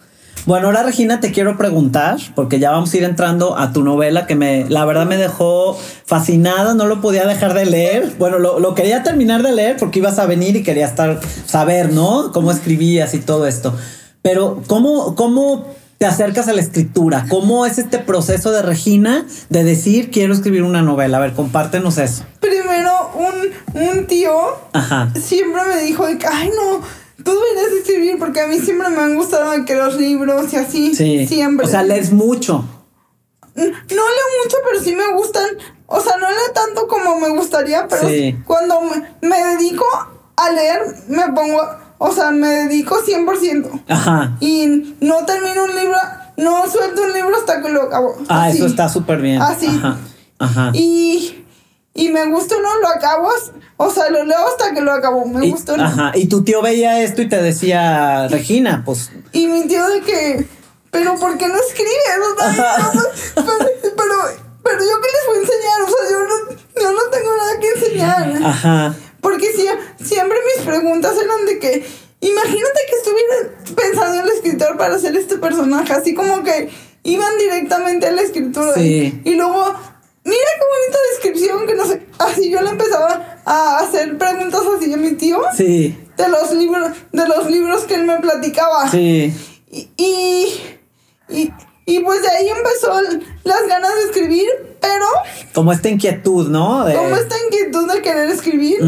Bueno, ahora Regina te quiero preguntar, porque ya vamos a ir entrando a tu novela que me, la verdad me dejó fascinada, no lo podía dejar de leer. Bueno, lo, lo quería terminar de leer porque ibas a venir y quería estar, saber, ¿no? Cómo escribías y todo esto. Pero, ¿cómo, cómo te acercas a la escritura? ¿Cómo es este proceso de Regina de decir quiero escribir una novela? A ver, compártenos eso. Primero, un, un tío siempre me dijo, ay no, tú deberías escribir porque a mí siempre me han gustado que los libros y así. Sí. Siempre. O sea, lees mucho. No leo mucho, pero sí me gustan. O sea, no leo tanto como me gustaría, pero cuando me, me dedico a leer, me pongo o sea, me dedico 100%. Ajá. Y no termino un libro, no suelto un libro hasta que lo acabo. Ah, eso está súper bien. Así. Ajá. Ajá. Y, y me gusta o no, lo acabo. O sea, lo leo hasta que lo acabo. Me gusta o no. Ajá. Y tu tío veía esto y te decía, Regina, pues. Y mi tío de que, pero ¿por qué no escribes? pero, pero, pero yo qué les voy a enseñar, o sea, yo no, yo no tengo nada que enseñar. Ajá. Porque siempre mis preguntas eran de que, imagínate que estuviera pensando en el escritor para hacer este personaje, así como que iban directamente a la escritura. Y, luego, mira qué bonita descripción, que no sé, así yo le empezaba a hacer preguntas así a mi tío. Sí. De los libros, de los libros que él me platicaba. Sí. y, y y pues de ahí empezó las ganas de escribir, pero... Como esta inquietud, ¿no? Como esta inquietud de querer escribir.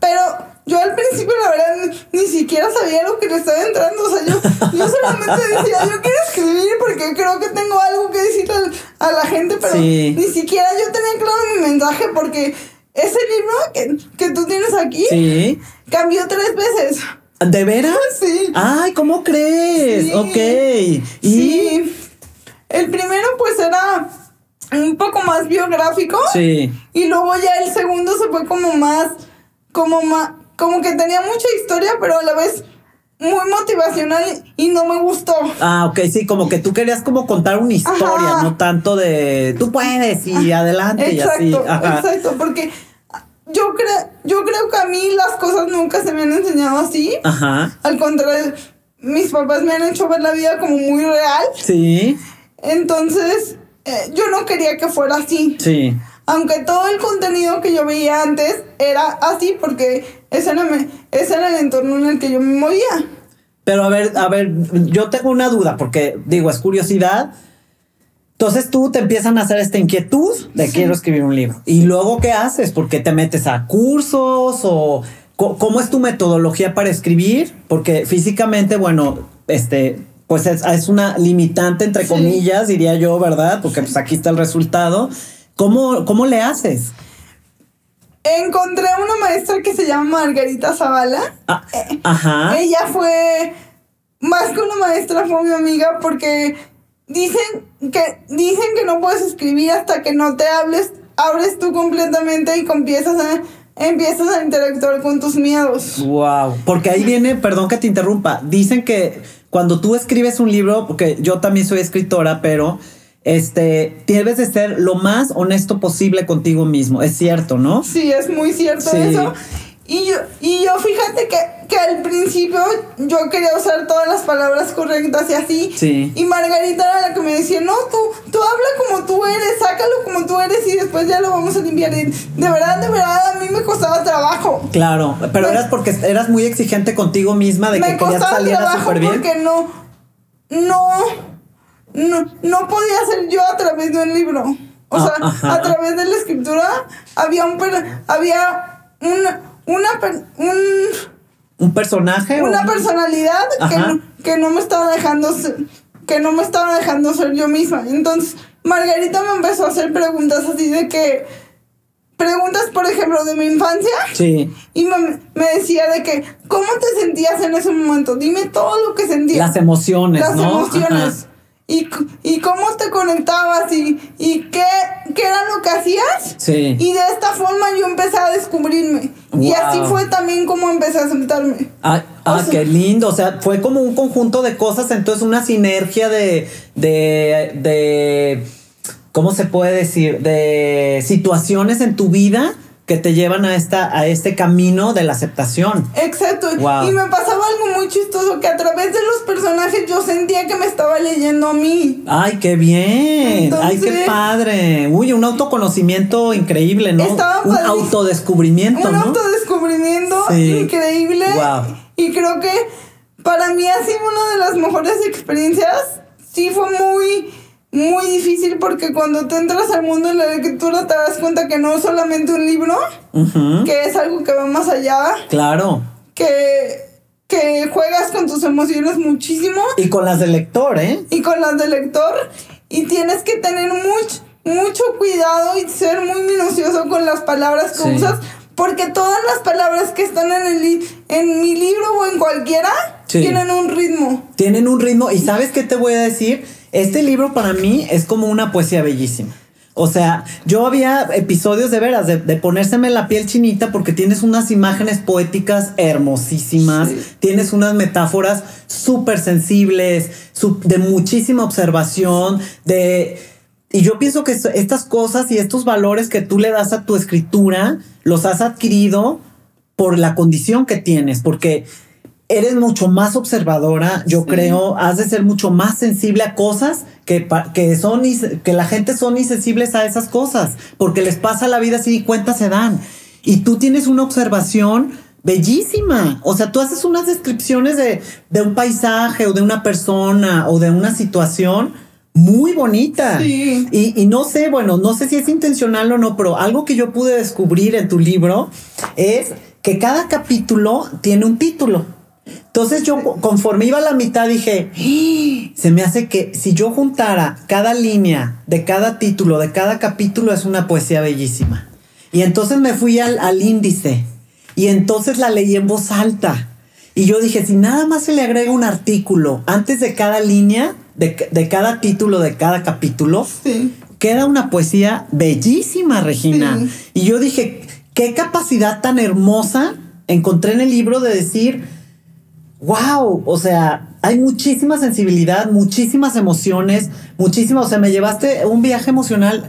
Pero yo al principio, la verdad, ni siquiera sabía lo que le estaba entrando. O sea, yo, yo solamente decía, yo quiero escribir porque creo que tengo algo que decir a, la gente, pero ni siquiera yo tenía claro mi mensaje porque ese libro que, que tú tienes aquí cambió tres veces. ¿De veras? Sí. Ay, ¿cómo crees? Ok. ¿Y? Sí. El primero pues era un poco más biográfico. Sí. Y luego ya el segundo se fue como más, como más, como que tenía mucha historia, pero a la vez muy motivacional y no me gustó. Ah, ok, sí, como que tú querías como contar una historia, no tanto de tú puedes y adelante exacto, y así. Exacto, porque yo creo, yo creo que a mí las cosas nunca se me han enseñado así. Ajá. Al contrario, mis papás me han hecho ver la vida como muy real. Sí. Entonces, eh, yo no quería que fuera así. Sí. Aunque todo el contenido que yo veía antes era así porque ese era, ese era el entorno en el que yo me movía. Pero a ver, a ver, yo tengo una duda porque digo, es curiosidad. Entonces tú te empiezan a hacer esta inquietud de quiero escribir un libro. ¿Y luego qué haces? ¿Porque te metes a cursos o cómo es tu metodología para escribir? Porque físicamente, bueno, este, pues es, una limitante, entre comillas, diría yo, ¿verdad? Porque pues aquí está el resultado. ¿Cómo, cómo le haces? Encontré una maestra que se llama Margarita Zavala. Ah, eh, ajá. Ella fue más que una maestra, fue mi amiga porque dicen que, dicen que no puedes escribir hasta que no te hables, abres tú completamente y empiezas a, empiezas a interactuar con tus miedos. Wow. Porque ahí viene, perdón que te interrumpa, dicen que cuando tú escribes un libro, porque yo también soy escritora, pero este, debes de ser lo más honesto posible contigo mismo. Es cierto, ¿no? Sí, es muy cierto eso. Y yo, y yo fíjate que, que, al principio yo quería usar todas las palabras correctas y así. Sí. Y Margarita era la que me decía, no, tú, tú habla como tú eres, sácalo como tú eres y después ya lo vamos a limpiar. de verdad, de verdad, a mí me costaba trabajo. Claro, pero eras porque eras muy exigente contigo misma de que querías salir súper bien. Porque no, no, no, no podía ser yo a través de un libro. O ah, sea, a través de la escritura había un, había una una, un, ¿Un personaje? Una personalidad que que no me estaba dejando que no me estaba dejando ser yo misma. Entonces, Margarita me empezó a hacer preguntas así de que preguntas, por ejemplo, de mi infancia. Sí. Y me, decía de que, ¿cómo te sentías en ese momento? Dime todo lo que sentías. Las emociones. Las emociones. Y, y, cómo te conectabas y, y qué, qué, era lo que hacías. Sí. Y de esta forma yo empecé a descubrirme. Y así fue también como empecé a aceptarme. Ah, ah qué lindo. O sea, fue como un conjunto de cosas, entonces una sinergia de, de, de ¿cómo se puede decir? De situaciones en tu vida que te llevan a, esta, a este camino de la aceptación. Exacto. Y me pasaba algo muy chistoso, que a través de los personajes yo sentía que me estaba leyendo a mí. Ay, qué bien. Ay, qué padre. Uy, un autoconocimiento increíble, ¿no? un autodescubrimiento. Un autodescubrimiento increíble. Wow. Y creo que para mí ha sido una de las mejores experiencias. Sí, fue muy muy difícil porque cuando te entras al mundo de la lectura te das cuenta que no es solamente un libro, que es algo que va más allá. Claro. Que, que juegas con tus emociones muchísimo. Y con las del lector, ¿eh? Y con las del lector. Y tienes que tener mucho, mucho cuidado y ser muy minucioso con las palabras que usas. Porque todas las palabras que están en, el en mi libro o en cualquiera tienen un ritmo. Tienen un ritmo. ¿Y sabes qué te voy a decir? Este libro para mí es como una poesía bellísima. O sea, yo había episodios de veras, de, ponérseme la piel chinita porque tienes unas imágenes poéticas hermosísimas, tienes unas metáforas súper sensibles, de muchísima observación, de... Y yo pienso que estas cosas y estos valores que tú le das a tu escritura, los has adquirido por la condición que tienes, porque eres mucho más observadora, yo creo, has de ser mucho más sensible a cosas que, que son que la gente son insensibles a esas cosas, porque les pasa la vida así y cuentas se dan. Y tú tienes una observación bellísima. O sea, tú haces unas descripciones de, de un paisaje o de una persona o de una situación muy bonita. Y, y, no sé, bueno, no sé si es intencional o no, pero algo que yo pude descubrir en tu libro es que cada capítulo tiene un título. Entonces yo conforme iba a la mitad dije, ¡Ah! se me hace que si yo juntara cada línea de cada título, de cada capítulo, es una poesía bellísima. Y entonces me fui al, índice y entonces la leí en voz alta. Y yo dije, si nada más se le agrega un artículo antes de cada línea, de, cada título, de cada capítulo, queda una poesía bellísima, Regina. Y yo dije, qué capacidad tan hermosa encontré en el libro de decir, wow, o sea, hay muchísima sensibilidad, muchísimas emociones, muchísimas, o sea, me llevaste un viaje emocional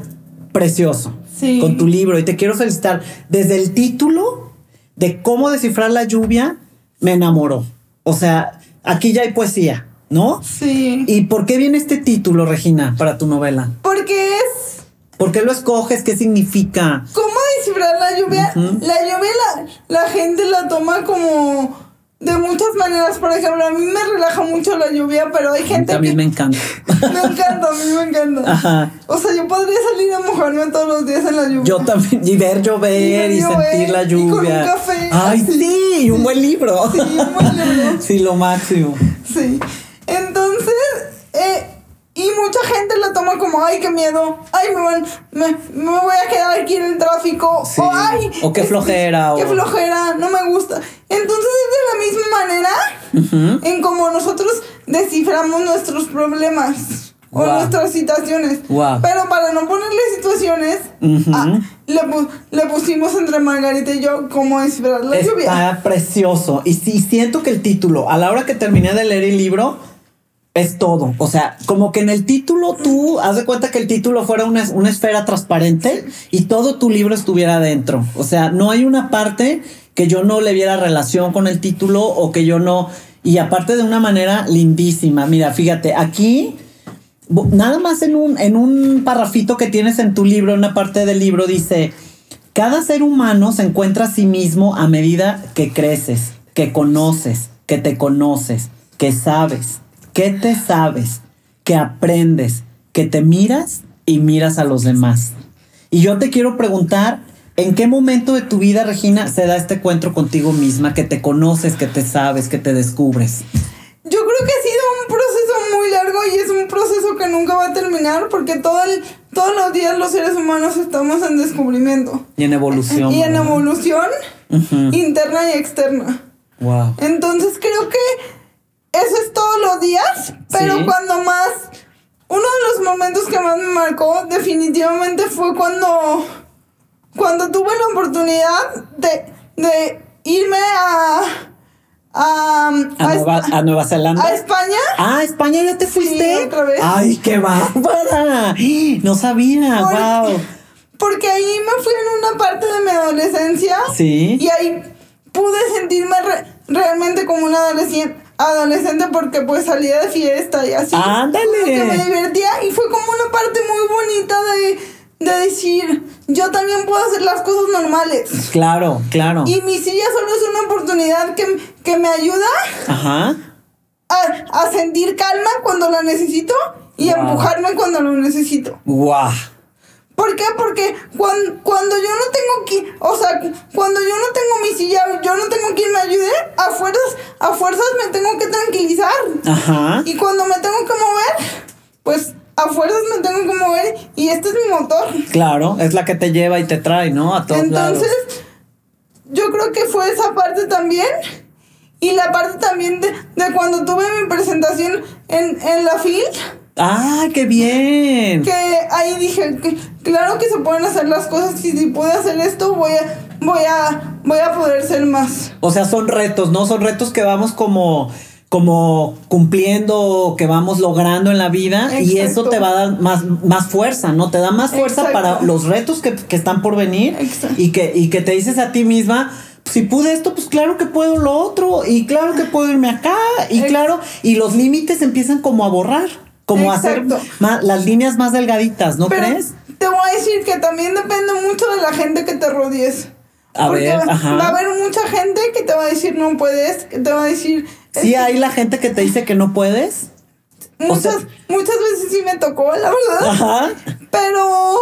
precioso con tu libro y te quiero felicitar. Desde el título de cómo descifrar la lluvia, me enamoró. O sea, aquí ya hay poesía, ¿no? Sí. ¿Y por qué viene este título, Regina, para tu novela? Porque es... ¿Por qué lo escoges? ¿Qué significa? ¿Cómo descifrar la lluvia? La lluvia la, la gente la toma como de muchas maneras, por ejemplo, a mí me relaja mucho la lluvia, pero hay gente a mí me encanta. me encanta, a mí me encanta. Ajá. O sea, yo podría salir a mojarme todos los días en la lluvia. Yo también, y ver llover y, sentir la lluvia. Y con un café. Ay, sí, un buen libro. Sí, un buen libro. sí, lo máximo. Sí. Entonces, eh, y mucha gente lo toma como, ay, qué miedo, ay, me, van, me, me voy a quedar aquí en el tráfico, o ay, o qué flojera. Qué flojera, no me gusta. Entonces es de la misma manera en como nosotros desciframos nuestros problemas o nuestras situaciones. Pero para no ponerle situaciones, ah, le, le, pusimos entre Margarita y yo cómo descifrar la lluvia. Está precioso. Y sí, siento que el título, a la hora que terminé de leer el libro, es todo. O sea, como que en el título tú haz de cuenta que el título fuera una, esfera transparente y todo tu libro estuviera dentro. O sea, no hay una parte que yo no le viera relación con el título o que yo no. Y aparte de una manera lindísima. Mira, fíjate, aquí. Nada más en un, en un parrafito que tienes en tu libro, en una parte del libro, dice: Cada ser humano se encuentra a sí mismo a medida que creces, que conoces, que te conoces, que sabes, ¿Qué te sabes? Que aprendes, que te miras y miras a los demás. Y yo te quiero preguntar, ¿En qué momento de tu vida, Regina, se da este encuentro contigo misma, que te conoces, que te sabes, que te descubres? Yo creo que ha sido un proceso muy largo y es un proceso que nunca va a terminar porque todo el, todos los días los seres humanos estamos en descubrimiento. Y en evolución. Y en evolución interna y externa. Wow. Entonces creo que eso es todos los días, pero cuando más, uno de los momentos que más me marcó definitivamente fue cuando cuando tuve la oportunidad de, de irme a, a, a, Nueva, Zelanda. A España. Ah, España ya te fuiste. otra vez. Ay, qué bárbara. No sabía. wow. Porque ahí me fui en una parte de mi adolescencia. Sí. Y ahí pude sentirme realmente como una adolescente adolescente porque pues salía de fiesta y así. Ándale. Que me divertía y fue como una parte muy bonita de de decir, yo también puedo hacer las cosas normales. Claro, claro. Y mi silla solo es una oportunidad que, me ayuda Ajá. A, sentir calma cuando la necesito y empujarme cuando lo necesito. ¡Guau! ¿Por qué? Porque cuando, cuando yo no tengo que, o sea, cuando yo no tengo mi silla, yo no tengo quien me ayude, a fuerzas, a fuerzas me tengo que tranquilizar. Ajá. Y cuando me tengo que mover, pues a fuerzas me tengo que mover y este es mi motor. Claro, es la que te lleva y te trae, ¿no? A todos Entonces, yo creo que fue esa parte también. Y la parte también de, cuando tuve mi presentación en, en la FIL. ¡Ah, qué bien! Que ahí dije, que, claro que se pueden hacer las cosas y si puedo hacer esto, voy a, voy a, voy a poder ser más. O sea, son retos, ¿no? Son retos que vamos como como cumpliendo, que vamos logrando en la vida y eso te va a dar más, más fuerza, ¿no? Te da más fuerza para los retos que, están por venir y que, y que te dices a ti misma, si pude esto, pues claro que puedo lo otro y claro que puedo irme acá y claro, y los límites empiezan como a borrar, como hacer las líneas más delgaditas, ¿no crees? Te voy a decir que también depende mucho de la gente que te rodees. A ver, va, va a haber mucha gente que te va a decir no puedes, que te va a decir ¿Sí hay la gente que te dice que no puedes? Muchas, muchas veces sí me tocó, la verdad. Ajá. Pero.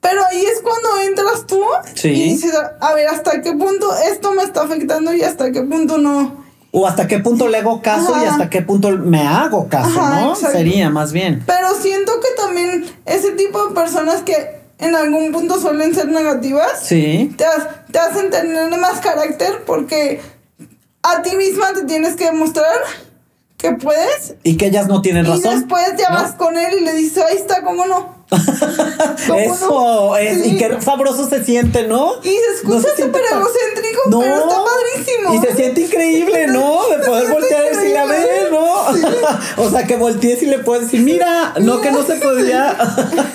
Pero ahí es cuando entras tú sí. y dices, a ver, ¿hasta qué punto esto me está afectando y hasta qué punto no? O hasta qué punto le hago caso y hasta qué punto me hago caso, ¿no? Sería más bien. Pero siento que también ese tipo de personas que en algún punto suelen ser negativas, sí. te, te hacen tener más carácter porque a ti misma te tienes que demostrar que puedes. Y que ellas no tienen razón. Y después ya vas con él y le dices, ahí está, ¿cómo no? Eso es, y qué sabroso se siente, ¿no? Y se escucha súper egocéntrico, pero está padrísimo. Y se siente increíble, ¿no? De poder voltear y decirle, a ver, ¿no? o sea, que voltees y le puedes decir, mira, no, que no se podía.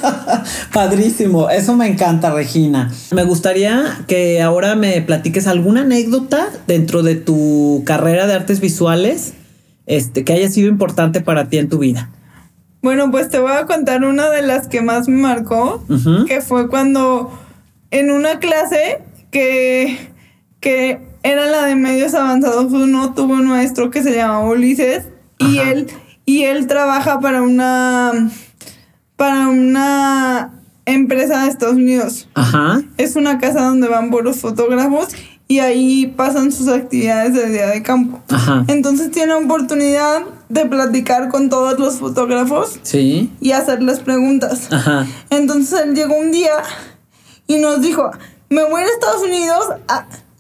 Padrísimo, eso me encanta, Regina. Me gustaría que ahora me platiques alguna anécdota dentro de tu carrera de artes visuales este, que haya sido importante para ti en tu vida. Bueno, pues te voy a contar una de las que más me marcó, que fue cuando en una clase que, que era la de medios avanzados uno, tuvo un maestro que se llamaba Ulises y él, y él trabaja para una, para una empresa de Estados Unidos. Ajá. Es una casa donde van puros fotógrafos y ahí pasan sus actividades de día de campo. Ajá. Entonces tiene oportunidad de platicar con todos los fotógrafos sí. y hacerles preguntas. Ajá. Entonces él llegó un día y nos dijo, me voy a Estados Unidos,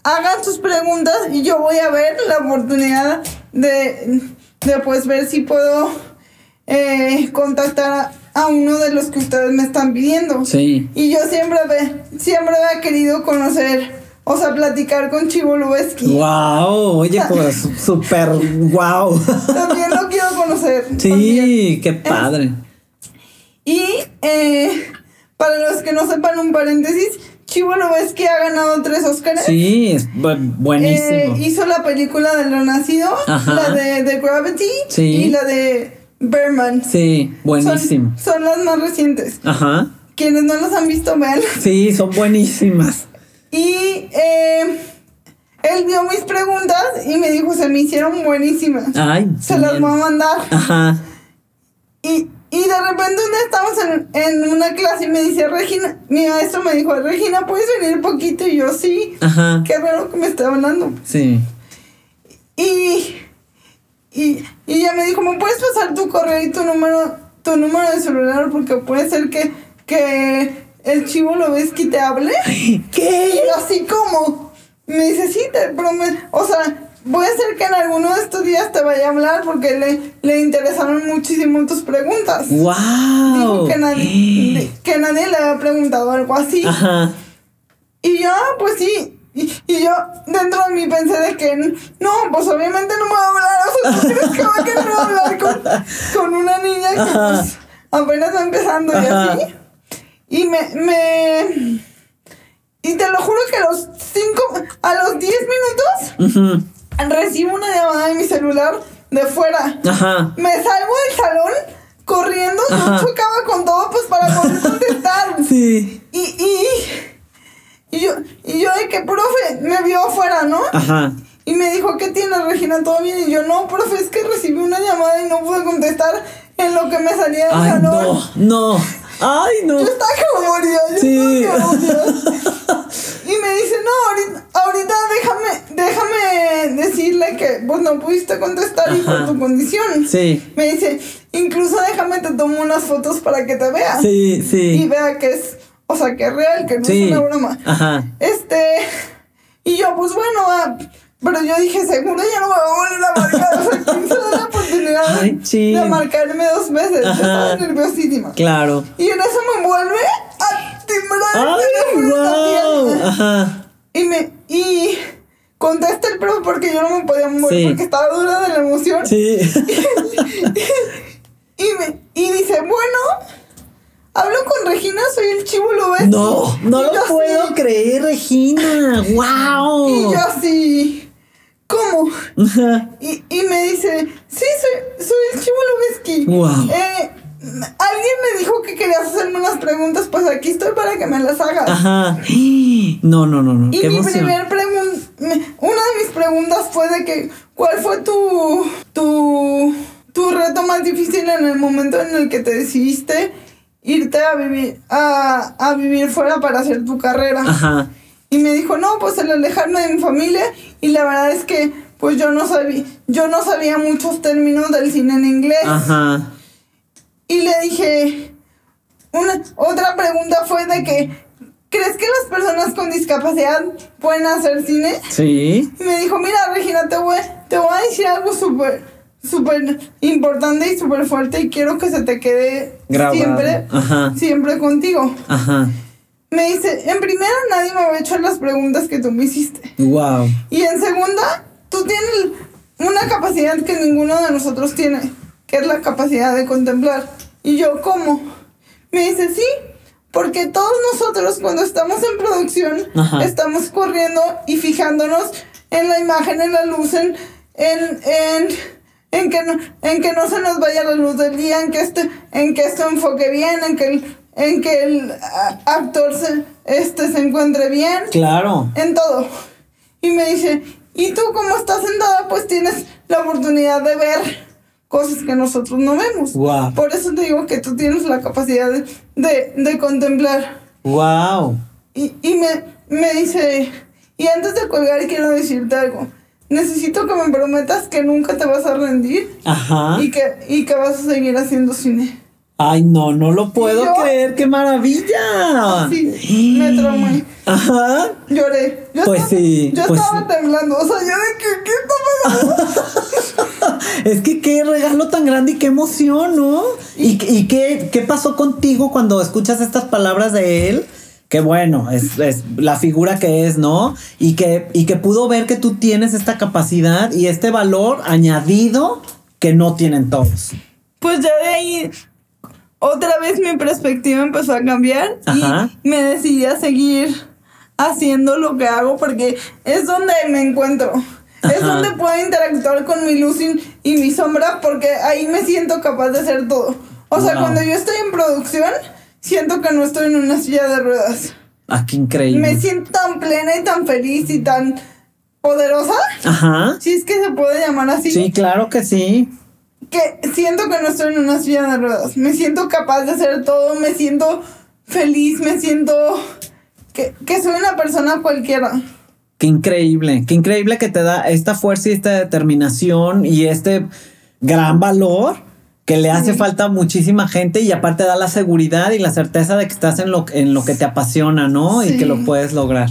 hagan sus preguntas y yo voy a ver la oportunidad de, de pues ver si puedo eh, contactar a, uno de los que ustedes me están pidiendo. Sí. Y yo siempre, siempre he querido conocer o sea, platicar con Chivo Lubeski. ¡Wow! Oye, pues súper wow. También lo quiero conocer. Sí, qué padre. Y eh, para los que no sepan, un paréntesis. Chivo Lubeski ha ganado tres Oscars. Sí, es buenísimo. Eh, hizo la película del Renacido, la de, The Gravity y la de Berman. Sí, buenísimo. Son, son, las más recientes. Ajá. Quienes no las han visto, vean. Sí, son buenísimas. Y eh, él vio mis preguntas y me dijo, se me hicieron buenísimas. Ay, se las voy a mandar. Ajá. Y, y de repente un día estamos en, en, una clase y me dice, Regina, mi maestro me dijo, Regina, ¿puedes venir poquito? Y yo, sí. Ajá. Qué raro que me esté hablando. Sí. Y, y, y ella me dijo, ¿me puedes pasar tu correo y tu número, tu número de celular? Porque puede ser que, que el chivo lo ves que te hable. ¿Qué? Y así como, me dice, sí, te prometo. O sea, Puede ser que en alguno de estos días te vaya a hablar porque le, le interesaron muchísimo tus preguntas. ¡Wow! que nadie, que nadie le había preguntado algo así. Ajá. Y yo, ah, pues sí. Y, y, yo dentro de mí pensé de que no, pues obviamente no me va a hablar. O sea, ¿tú crees que va a querer hablar con, con una niña que pues, apenas va empezando y así? Y me, me. Y te lo juro que a los cinco, a los diez minutos, recibo una llamada de mi celular de fuera. Ajá. Me salgo del salón corriendo, yo chocaba con todo pues para poder contestar. sí. Y, y, y yo, y yo de que, profe, me vio afuera, ¿no? Ajá. Y me dijo, ¿qué tienes, Regina? ¿Todo bien? Y yo, no, profe, es que recibí una llamada y no pude contestar en lo que me salía del salón. No, no. Ay, no. Yo estaba como moría, yo sí. estaba como Y me dice, no, ahorita, ahorita déjame, déjame decirle que vos no pudiste contestar y por tu condición. Sí. Me dice, incluso déjame te tomo unas fotos para que te vea. Sí, sí. Y vea que es, o sea, que es real, que no es una broma. Ajá. Este, y yo, pues bueno, ah, pero yo dije, seguro ya no me va a volver a marcar. O sea, ¿quién se da la oportunidad de marcarme dos veces? Yo estaba nerviosísima. Claro. Y en eso me vuelve a timbrar el teléfono Ajá. Y me... Y contesta el profe porque yo no me podía mover porque estaba dura de la emoción. Sí. y, me, y dice, bueno... Hablo con Regina, soy el chivo, ¿lo No, no lo puedo creer, Regina. ¡Wow! Y yo así. ¿Cómo? y, y me dice, sí, soy, soy el Chivo Lubeski. Wow. Eh, alguien me dijo que querías hacerme unas preguntas, pues aquí estoy para que me las hagas. Ajá. No, no, no, no. Y mi primer pregunta, una de mis preguntas fue de que, ¿cuál fue tu, tu, tu reto más difícil en el momento en el que te decidiste irte a vivir, a, a vivir fuera para hacer tu carrera? Ajá. Y me dijo, no, pues el alejarme de mi familia. Y la verdad es que, pues yo no sabía, yo no sabía muchos términos del cine en inglés. Ajá. Y le dije, una, otra pregunta fue de que, ¿crees que las personas con discapacidad pueden hacer cine? Sí. Y me dijo, mira, Regina, te voy, te voy a decir algo súper, súper importante y súper fuerte y quiero que se te quede siempre, siempre contigo. Ajá. Me dice, en primera nadie me había hecho las preguntas que tú me hiciste. Wow. Y en segunda, tú tienes una capacidad que ninguno de nosotros tiene, que es la capacidad de contemplar. Y yo, ¿cómo? Me dice, sí, porque todos nosotros cuando estamos en producción estamos corriendo y fijándonos en la imagen, en la luz, en, en, en, que, no, en que no se nos vaya la luz del día, en que, este, en que esto enfoque bien, en que el en que el actor se, este, se encuentre bien. Claro. En todo. Y me dice, y tú como estás sentada, pues tienes la oportunidad de ver cosas que nosotros no vemos. Wow. Por eso te digo que tú tienes la capacidad de, de, contemplar. Wow. Y, y me, me dice, y antes de colgar quiero decirte algo. Necesito que me prometas que nunca te vas a rendir. Ajá. Y que, y que vas a seguir haciendo cine. Ay, no, no lo puedo creer, qué maravilla. Sí, me traumé. Ajá. Lloré. Yo pues estaba, sí. Yo pues estaba temblando. O sea, yo de que, ¿qué está es que qué regalo tan grande y qué emoción, ¿no? ¿Y, y qué, qué pasó contigo cuando escuchas estas palabras de él? Qué bueno, es, es, la figura que es, ¿no? Y que, y que pudo ver que tú tienes esta capacidad y este valor añadido que no tienen todos. Pues ya de ahí otra vez mi perspectiva empezó a cambiar y me decidí a seguir haciendo lo que hago porque es donde me encuentro. Es donde puedo interactuar con mi luz y, mi sombra porque ahí me siento capaz de hacer todo. O sea, cuando yo estoy en producción, siento que no estoy en una silla de ruedas. Ah, qué increíble. Me siento tan plena y tan feliz y tan poderosa. Ajá. Si es que se puede llamar así. Sí, claro que sí que siento que no estoy en una silla de ruedas. Me siento capaz de hacer todo, me siento feliz, me siento que, que soy una persona cualquiera. Qué increíble, qué increíble que te da esta fuerza y esta determinación y este gran valor que le hace falta a muchísima gente y aparte da la seguridad y la certeza de que estás en lo, en lo que te apasiona, ¿no? Y que lo puedes lograr.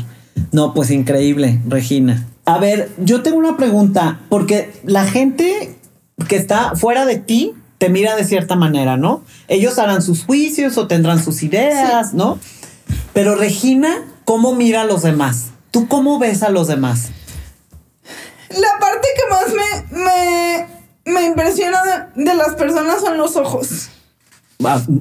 No, pues increíble, Regina. A ver, yo tengo una pregunta, porque la gente que está fuera de ti te mira de cierta manera, ¿no? Ellos harán sus juicios o tendrán sus ideas, ¿no? Pero Regina, ¿cómo mira a los demás? ¿Tú cómo ves a los demás? La parte que más me, me, me impresiona de, las personas son los ojos.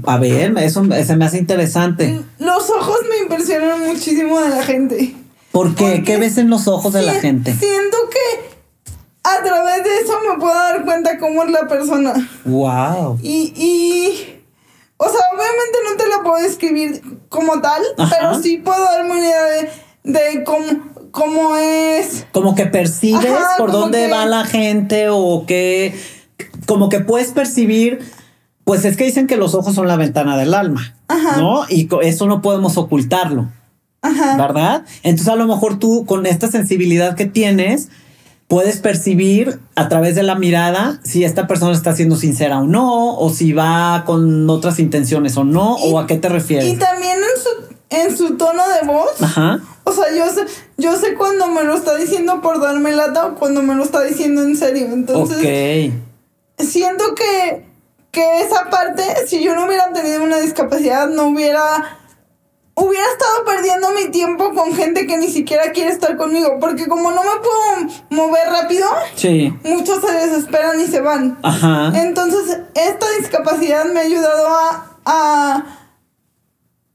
A, ver, eso se me hace interesante. Los ojos me impresionan muchísimo de la gente. ¿Por qué? ¿Qué ves en los ojos de la gente? Siento que a través de eso me puedo dar cuenta cómo es la persona. Wow. Y, y o sea, obviamente no te la puedo describir como tal, pero sí puedo darme una idea de, de cómo, cómo es. Como que percibes por dónde va la gente o que como que puedes percibir, pues es que dicen que los ojos son la ventana del alma, ¿no? Y eso no podemos ocultarlo. Ajá. ¿Verdad? Entonces a lo mejor tú con esta sensibilidad que tienes, puedes percibir a través de la mirada si esta persona está siendo sincera o no, o si va con otras intenciones o no, o a qué te refieres. Y también en su, en su tono de voz. Ajá. O sea, yo sé, yo sé cuando me lo está diciendo por darme lata o cuando me lo está diciendo en serio. Entonces, Ok. siento que, que esa parte, si yo no hubiera tenido una discapacidad, no hubiera hubiera estado perdiendo mi tiempo con gente que ni siquiera quiere estar conmigo. Porque como no me puedo mover rápido, sí. muchos se desesperan y se van. Ajá. Entonces, esta discapacidad me ha ayudado a, a,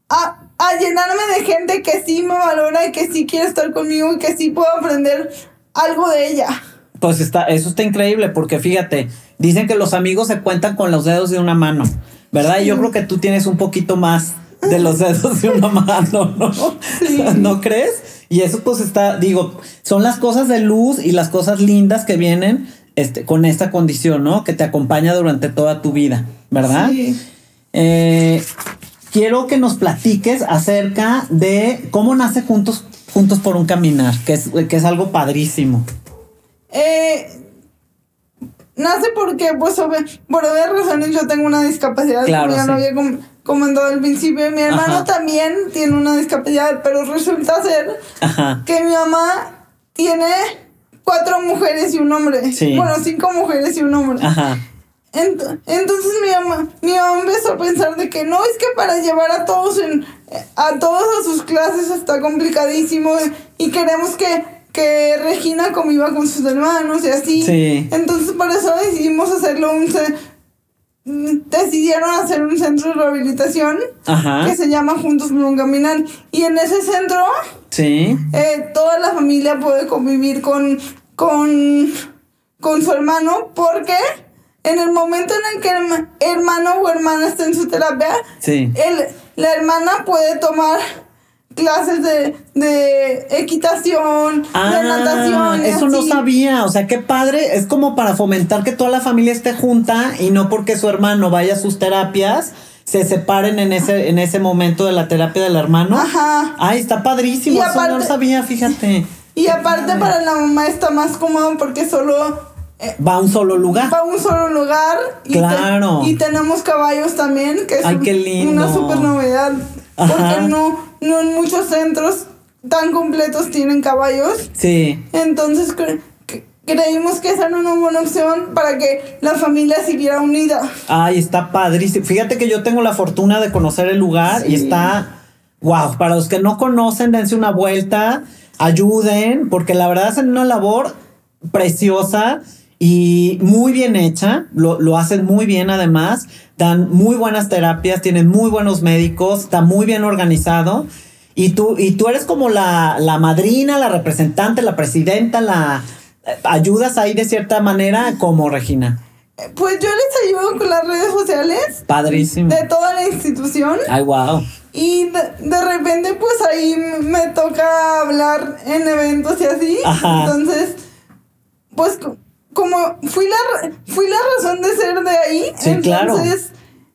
a, a llenarme de gente que sí me valora y que sí quiere estar conmigo y que sí puedo aprender algo de ella. Pues está, eso está increíble porque fíjate, dicen que los amigos se cuentan con los dedos de una mano, ¿verdad? Y yo creo que tú tienes un poquito más de los dedos de una mano, ¿no? ¿No crees? Y eso pues está, digo, son las cosas de luz y las cosas lindas que vienen este, con esta condición, ¿no? Que te acompaña durante toda tu vida, ¿verdad? Sí. Eh, quiero que nos platiques acerca de cómo nace Juntos, Juntos por un Caminar, que es, que es algo padrísimo. Eh, nace porque, pues, por obvias razones yo tengo una discapacidad. Claro, ya no había comentado al principio. Mi hermano también tiene una discapacidad, pero resulta ser que mi mamá tiene cuatro mujeres y un hombre. Bueno, cinco mujeres y un hombre. entonces mi mamá, mi mamá empezó a pensar de que no, es que para llevar a todos en, a todos a sus clases está complicadísimo y queremos que, que Regina conviva con sus hermanos y así. Entonces por eso decidimos hacerlo un decidieron hacer un centro de rehabilitación que se llama Juntos por un Caminar. Y en ese centro, sí. Eh, toda la familia puede convivir con, con, con su hermano porque en el momento en el que el hermano o hermana está en su terapia, sí. la hermana puede tomar clases de, de equitación, de ah, natación. eso no sabía, o sea, qué padre, es como para fomentar que toda la familia esté junta y no porque su hermano vaya a sus terapias. Se separen en ese, en ese momento de la terapia del hermano. Ajá. Ay, está padrísimo. eso no lo sabía, fíjate. Y aparte para la mamá está más cómodo porque solo eh, va a un solo lugar. Va a un solo lugar. Y claro. y tenemos caballos también, que es una super novedad. Porque no, no en muchos centros tan completos tienen caballos. Sí. Entonces creímos que esa era una buena opción para que la familia siguiera unida. Ay, está padrísimo. Fíjate que yo tengo la fortuna de conocer el lugar y está. Wow, para los que no conocen, dense una vuelta, ayuden, porque la verdad hacen una labor preciosa y muy bien hecha, lo, lo, hacen muy bien además, dan muy buenas terapias, tienen muy buenos médicos, está muy bien organizado. Y tú, y tú eres como la, la madrina, la representante, la presidenta, la eh, ayudas ahí de cierta manera como Regina. Pues yo les ayudo con las redes sociales. Padrísimo. De toda la institución. Ay, wow. Y de, repente, pues ahí me toca hablar en eventos y así. Entonces, pues como fui la, fui la razón de ser de ahí, entonces,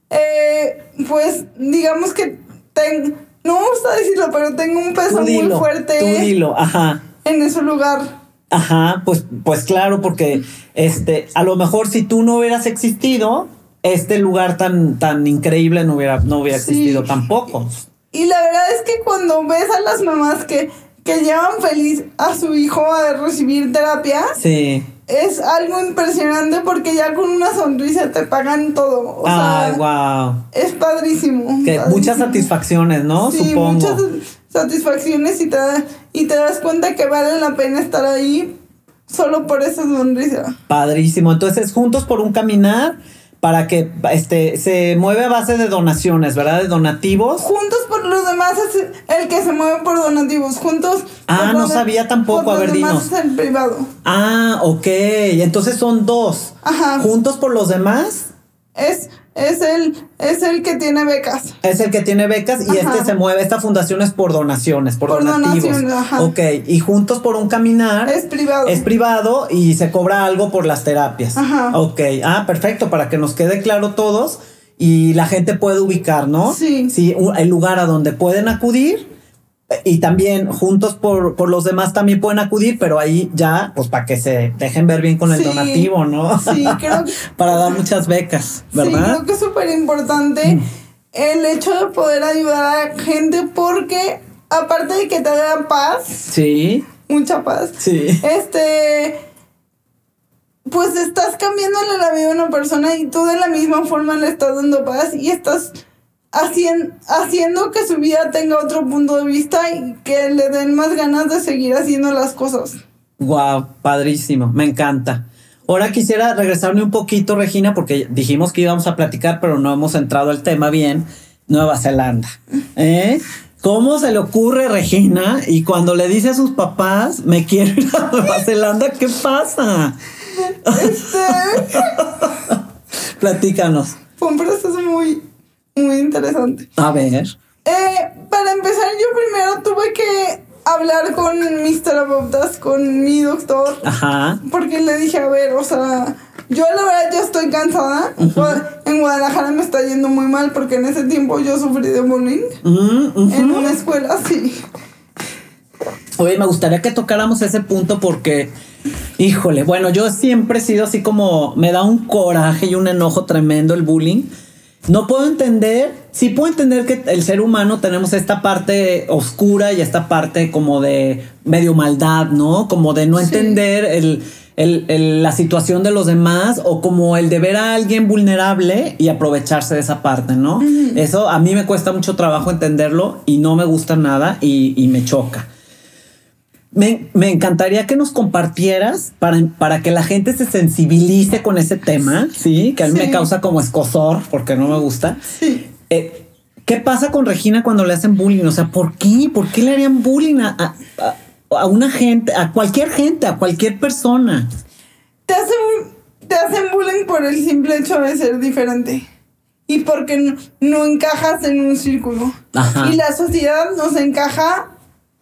eh, pues digamos que tengo, no me gusta decirlo, pero tengo un peso muy fuerte. Tú dilo, ajá. En ese lugar. Ajá, pues, pues claro, porque este, a lo mejor si tú no hubieras existido, este lugar tan, tan increíble no hubiera, no hubiera existido tampoco. Y la verdad es que cuando ves a las mamás que, que llevan feliz a su hijo a recibir terapia, sí. Es algo impresionante porque ya con una sonrisa te pagan todo. Ay, wow. Es padrísimo, Muchas satisfacciones, ¿no? Sí, Supongo. muchas satisfacciones y te, y te das cuenta que vale la pena estar ahí solo por esa sonrisa. Padrísimo. Entonces, juntos por un caminar para que este se mueve a base de donaciones, ¿verdad? De donativos. Juntos por los demás es el que se mueve por donativos. Juntos. Ah, no sabía tampoco, a ver, dinos. Es el privado. Ah, ok. Entonces son dos. Ajá. Juntos por los demás. Es es el, es el que tiene becas. Es el que tiene becas y este se mueve. Esta fundación es por donaciones, por, donativos. Ok, y Juntos por un Caminar. Es privado. Es privado y se cobra algo por las terapias. Ajá. Ok, ah, perfecto, para que nos quede claro todos y la gente puede ubicar, ¿no? Sí. Sí, el lugar a donde pueden acudir y también juntos por, por, los demás también pueden acudir, pero ahí ya, pues para que se dejen ver bien con el donativo, ¿no? Sí, creo para dar muchas becas, ¿verdad? Sí, creo que es súper importante mm. el hecho de poder ayudar a gente porque aparte de que te da paz. Sí. Mucha paz. Sí. Este pues estás cambiándole la vida a una persona y tú de la misma forma le estás dando paz y estás haciendo, que su vida tenga otro punto de vista y que le den más ganas de seguir haciendo las cosas. Wow, padrísimo, me encanta. Ahora quisiera regresarme un poquito, Regina, porque dijimos que íbamos a platicar, pero no hemos entrado al tema bien. Nueva Zelanda. ¿Eh? ¿Cómo se le ocurre, Regina? Y cuando le dice a sus papás, me quiero ir a Nueva Zelanda, ¿qué pasa? Este... Platícanos. Fue un proceso muy muy interesante. A ver. Eh, para empezar, yo primero tuve que hablar con mis terapeutas, con mi doctor. Ajá. Porque le dije, a ver, o sea, yo la verdad ya estoy cansada. En Guadalajara me está yendo muy mal porque en ese tiempo yo sufrí de bullying. En una escuela, sí. Oye, me gustaría que tocáramos ese punto porque, híjole, bueno, yo siempre he sido así como, me da un coraje y un enojo tremendo el bullying no puedo entender, sí puedo entender que el ser humano tenemos esta parte oscura y esta parte como de medio maldad, ¿no? Como de no entender el, la situación de los demás o como el de ver a alguien vulnerable y aprovecharse de esa parte, ¿no? Eso a mí me cuesta mucho trabajo entenderlo y no me gusta nada y, y me choca. Me, encantaría que nos compartieras para, para que la gente se sensibilice con ese tema, ¿sí? Que a mí me causa como escosor porque no me gusta. Eh, ¿Qué pasa con Regina cuando le hacen bullying? O sea, ¿por qué? ¿Por qué le harían bullying a, una gente, a cualquier gente, a cualquier persona? Te hacen, te hacen bullying por el simple hecho de ser diferente y porque no, no encajas en un círculo. Y la sociedad nos encaja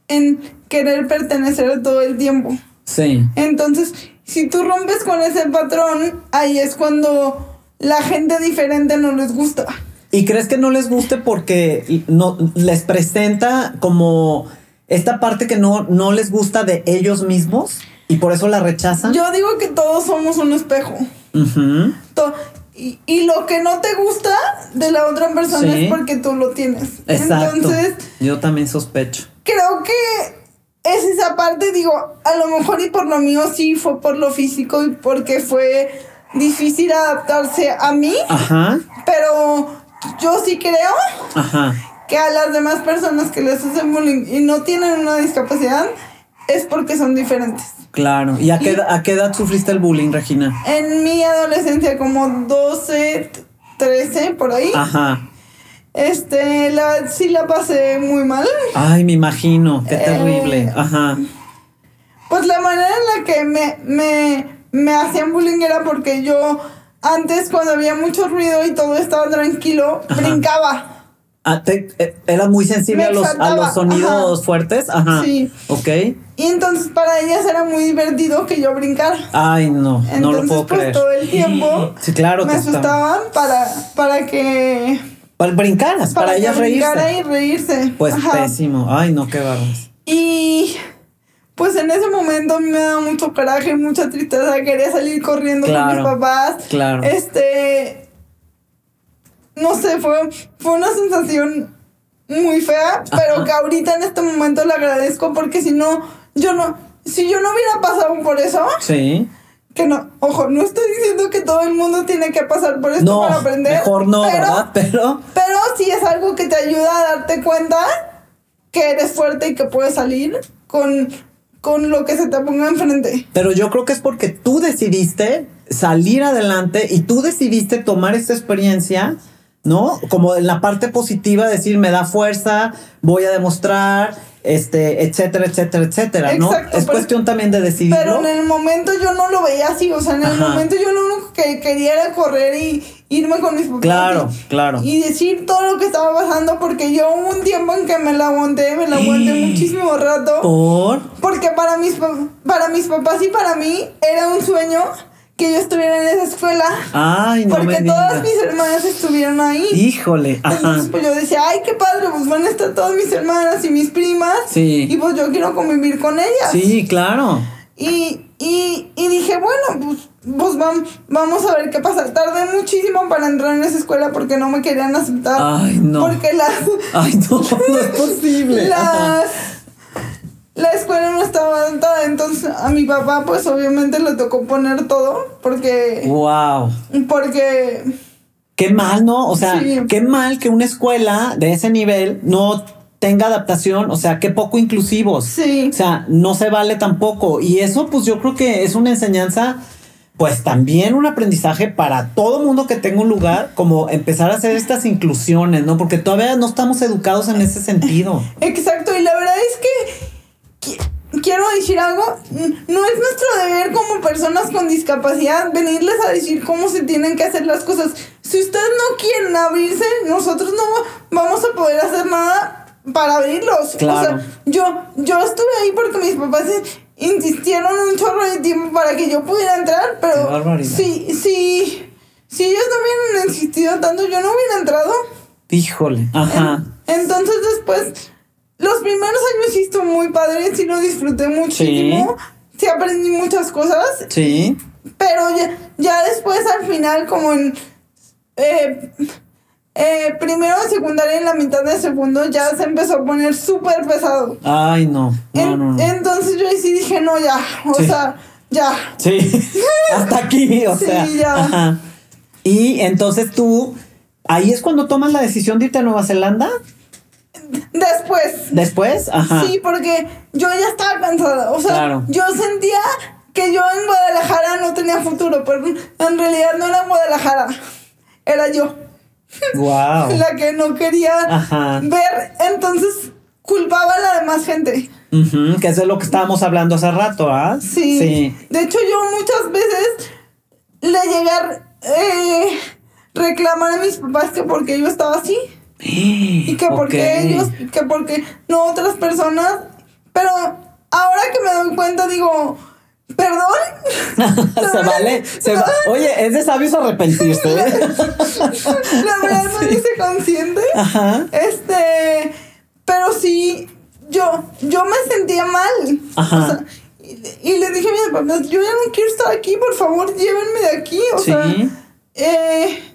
en querer pertenecer todo el tiempo. Sí. Entonces, si tú rompes con ese patrón, ahí es cuando la gente diferente no les gusta. ¿Y crees que no les guste porque no les presenta como esta parte que no, no les gusta de ellos mismos y por eso la rechazan? Yo digo que todos somos un espejo. y, y, lo que no te gusta de la otra persona es porque tú lo tienes. Exacto. Entonces, yo también sospecho. Creo que es esa parte, digo, a lo mejor y por lo mío sí fue por lo físico y porque fue difícil adaptarse a mí. Ajá. Pero yo sí creo Ajá. que a las demás personas que les hacen bullying y no tienen una discapacidad es porque son diferentes. Claro. ¿Y a qué, a qué edad sufriste el bullying, Regina? En mi adolescencia, como 12, 13, por ahí. Ajá. Este, la, sí la pasé muy mal. Ay, me imagino, qué eh, terrible. Ajá. Pues la manera en la que me, me, me hacían bullying era porque yo antes cuando había mucho ruido y todo estaba tranquilo, brincaba. Ah, te, eh, era muy sensible a los, a los, sonidos fuertes. Ajá. Sí. Ok. y entonces para ellas era muy divertido que yo brincara. Ay, no, no lo puedo pues, creer. todo el tiempo sí, claro me asustaban para, para que... Para brincaras, para, ellas reírse. y reírse. Pues pésimo. Ay, no, qué barbas. Y pues en ese momento me da mucho coraje, mucha tristeza. Quería salir corriendo con mis papás. Claro. Este. No sé, fue, fue una sensación muy fea, pero que ahorita en este momento le agradezco porque si no, yo no. Si yo no hubiera pasado por eso. Sí. Que no, ojo, no estoy diciendo que todo el mundo tiene que pasar por esto para aprender. Mejor no, pero, ¿verdad? Pero. Pero sí es algo que te ayuda a darte cuenta que eres fuerte y que puedes salir con con lo que se te ponga enfrente. Pero yo creo que es porque tú decidiste salir adelante y tú decidiste tomar esta experiencia, ¿no? Como en la parte positiva, decir, me da fuerza, voy a demostrar, este, etcétera, etcétera, etcétera, ¿no? es cuestión también de decidir. Pero en el momento yo no lo veía así, o sea, en el momento yo lo único que quería era correr y irme con mis papás. Claro, claro. Y decir todo lo que estaba pasando, porque yo hubo un tiempo en que me la aguanté, me la aguanté muchísimo rato. ¿Por? Porque para mis, para mis papás y para mí era un sueño que yo estuviera en esa escuela. Ay, no Porque todas mis hermanas estuvieron ahí. Híjole, ajá. Entonces, pues yo decía, ay, qué padre, pues van a estar todas mis hermanas y mis primas. Sí. Y pues yo quiero convivir con ellas. Sí, claro. Y, y, y dije, bueno, pues, pues vamos, vamos a ver qué pasa. Tardé muchísimo para entrar en esa escuela porque no me querían aceptar. Ay, no. Porque las... Ay, no, no es posible. Las la escuela no estaba adaptada, entonces a mi papá pues obviamente le tocó poner todo porque... ¡Wow! Porque... Qué mal, ¿no? O sea, qué mal que una escuela de ese nivel no tenga adaptación, o sea, qué poco inclusivos. Sí. O sea, no se vale tampoco. Y eso pues yo creo que es una enseñanza pues también un aprendizaje para todo mundo que tenga un lugar, como empezar a hacer estas inclusiones, ¿no? Porque todavía no estamos educados en ese sentido. Exacto, y la verdad es que quiero decir algo, no es nuestro deber como personas con discapacidad venirles a decir cómo se tienen que hacer las cosas. Si ustedes no quieren abrirse, nosotros no vamos a poder hacer nada para abrirlos. Claro. O sea, yo, yo estuve ahí porque mis papás insistieron un chorro de tiempo para que yo pudiera entrar, pero sí, sí, si ellos no hubieran insistido tanto, yo no hubiera entrado. Híjole, ajá. entonces después los primeros años sí estuvo muy padre, sí lo disfruté muchísimo. Sí, aprendí muchas cosas. Sí. Pero ya, ya después al final, como en eh, eh, primero de secundaria en la mitad de segundo, ya se empezó a poner súper pesado. Ay, no. No, no, Entonces yo sí dije, no, ya. O sea, ya. Sí. Hasta aquí, o sea. Sí, ya. Ajá. Y entonces tú, ahí es cuando tomas la decisión de irte a Nueva Zelanda. Después. ¿Después? Ajá. Sí, porque yo ya estaba cansada. O sea, yo sentía que yo en Guadalajara no tenía futuro, pero en realidad no era Guadalajara. Era yo. Wow. la que no quería ver. Entonces culpaba a la demás gente. que eso es lo que estábamos hablando hace rato, ¿ah? Sí. sí. De hecho, yo muchas veces le llegué a eh, reclamar a mis papás que porque yo estaba así. Y que porque ellos, que porque no otras personas. Pero ahora que me doy cuenta, digo, ¿perdón? se vale. Se Oye, es de sabios arrepentirse. La, verdad no hice consciente. Ajá. Este. Pero sí, yo, yo me sentía mal. Ajá. y, le dije a mi papá, yo ya no quiero estar aquí, por favor, llévenme de aquí. O sea, eh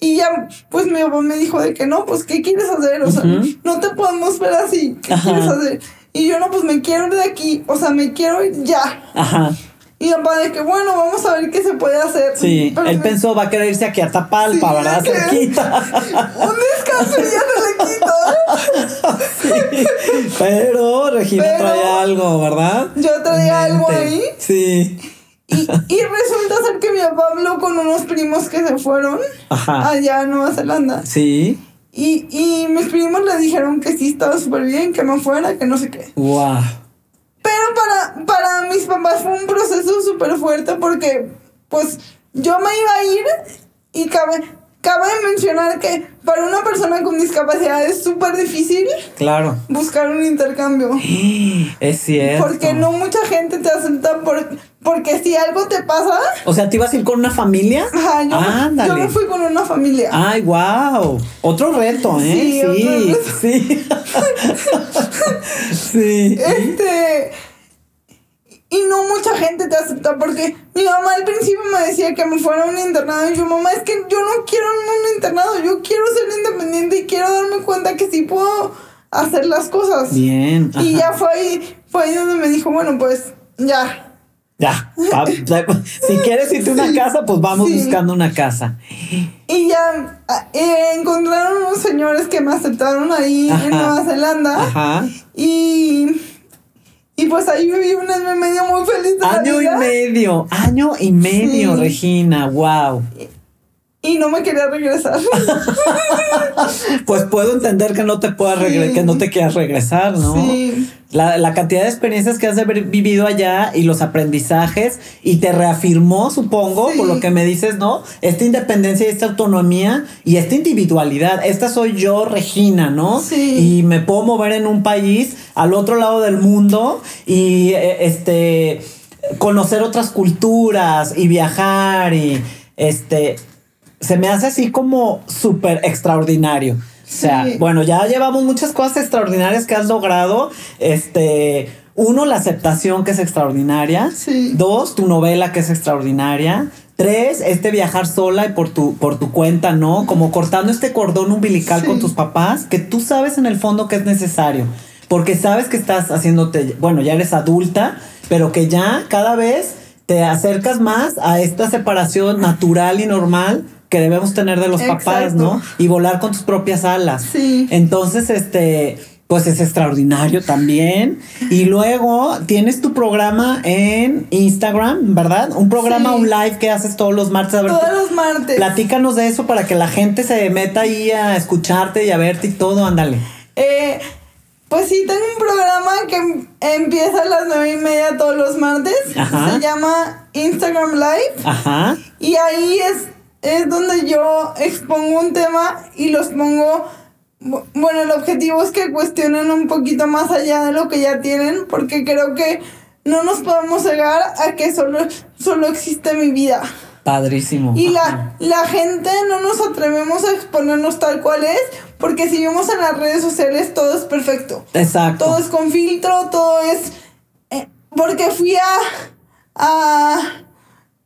y ya, pues mi papá me dijo de que no, pues, ¿qué quieres hacer? O sea, no te podemos ver así. ¿Qué quieres hacer? Y yo, no, pues me quiero ir de aquí. O sea, me quiero ir ya. Ajá. Y mi papá de que, bueno, vamos a ver qué se puede hacer. Sí, él pensó, va a querer irse aquí a Tapalpa, ¿verdad? Cerquita. Un descanso y ya se le quita. sí, pero Regina traía algo, ¿verdad? Yo traía algo ahí. Sí. Y, y, resulta ser que mi papá habló con unos primos que se fueron allá a Nueva Zelanda. Sí. Y, y mis primos le dijeron que sí estaba súper bien, que no fuera, que no sé qué. Wow. Pero para, para mis papás fue un proceso súper fuerte porque, pues, yo me iba a ir y cabe, cabe mencionar que para una persona con discapacidad es súper difícil claro. buscar un intercambio. Es cierto. Porque no mucha gente te acepta por, porque si algo te pasa. O sea, ¿te ibas a ir con una familia? Ajá, yo, yo me fui con una familia. Ay, wow. Otro reto, ¿eh? Sí, sí. Sí. sí. Este. Y no mucha gente te acepta porque mi mamá al principio me decía que me fuera a un internado y yo, mamá, es que yo no quiero un internado, yo quiero ser independiente y quiero darme cuenta que sí puedo hacer las cosas. Bien. Y ya fue ahí, fue ahí donde me dijo, bueno, pues ya. Ya, si quieres irte a una casa, pues vamos buscando una casa. Y ya eh, encontraron unos señores que me aceptaron ahí en Nueva Zelanda. Ajá. Y y pues ahí viví un año y medio muy feliz. año y medio, año y medio, Regina, wow. Y no me quería regresar. pues puedo entender que no te puedas regresar, que no te quieras regresar, ¿no? Sí. La, cantidad de experiencias que has vivido allá y los aprendizajes y te reafirmó, supongo, por lo que me dices, ¿no? Esta independencia y esta autonomía y esta individualidad. Esta soy yo, Regina, ¿no? Sí. Y me puedo mover en un país al otro lado del mundo y eh, este conocer otras culturas y viajar y este se me hace así como súper extraordinario. O sea, bueno, ya llevamos muchas cosas extraordinarias que has logrado. Este, uno, la aceptación que es extraordinaria. Sí. Dos, tu novela que es extraordinaria. Tres, este viajar sola y por tu, por tu cuenta, ¿no? Como cortando este cordón umbilical con tus papás, que tú sabes en el fondo que es necesario. Porque sabes que estás haciéndote, bueno, ya eres adulta, pero que ya cada vez te acercas más a esta separación natural y normal que debemos tener de los papás, ¿no? Y volar con tus propias alas. Sí. Entonces, este, pues es extraordinario también. Y luego tienes tu programa en Instagram, ¿verdad? Un programa, un live que haces todos los martes. todos los martes. Platícanos de eso para que la gente se meta ahí a escucharte y a verte y todo, ándale. Eh, pues sí, tengo un programa que empieza a las nueve y media todos los martes. Ajá. Se llama Instagram Live. Ajá. Y ahí es es donde yo expongo un tema y los pongo... Bueno, el objetivo es que cuestionen un poquito más allá de lo que ya tienen, porque creo que no nos podemos cegar a que solo, solo existe mi vida. Padrísimo. Y la, la gente no nos atrevemos a exponernos tal cual es, porque si vemos en las redes sociales todo es perfecto. Exacto. Todo es con filtro, todo es... Eh, porque fui a... a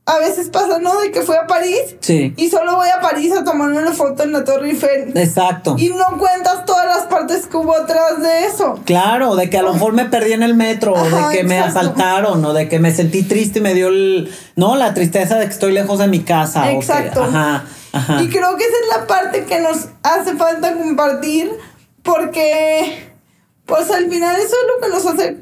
a veces pasa, ¿no? De que fui a París. Sí. Y solo voy a París a tomarme una foto en la Torre Eiffel. Exacto. Y no cuentas todas las partes que hubo atrás de eso. Claro, de que a lo mejor me perdí en el metro, o de que me asaltaron, o de que me sentí triste y me dio el, no, la tristeza de que estoy lejos de mi casa. Exacto. ajá, ajá. Y creo que esa es la parte que nos hace falta compartir, porque, pues al final eso es lo que nos hace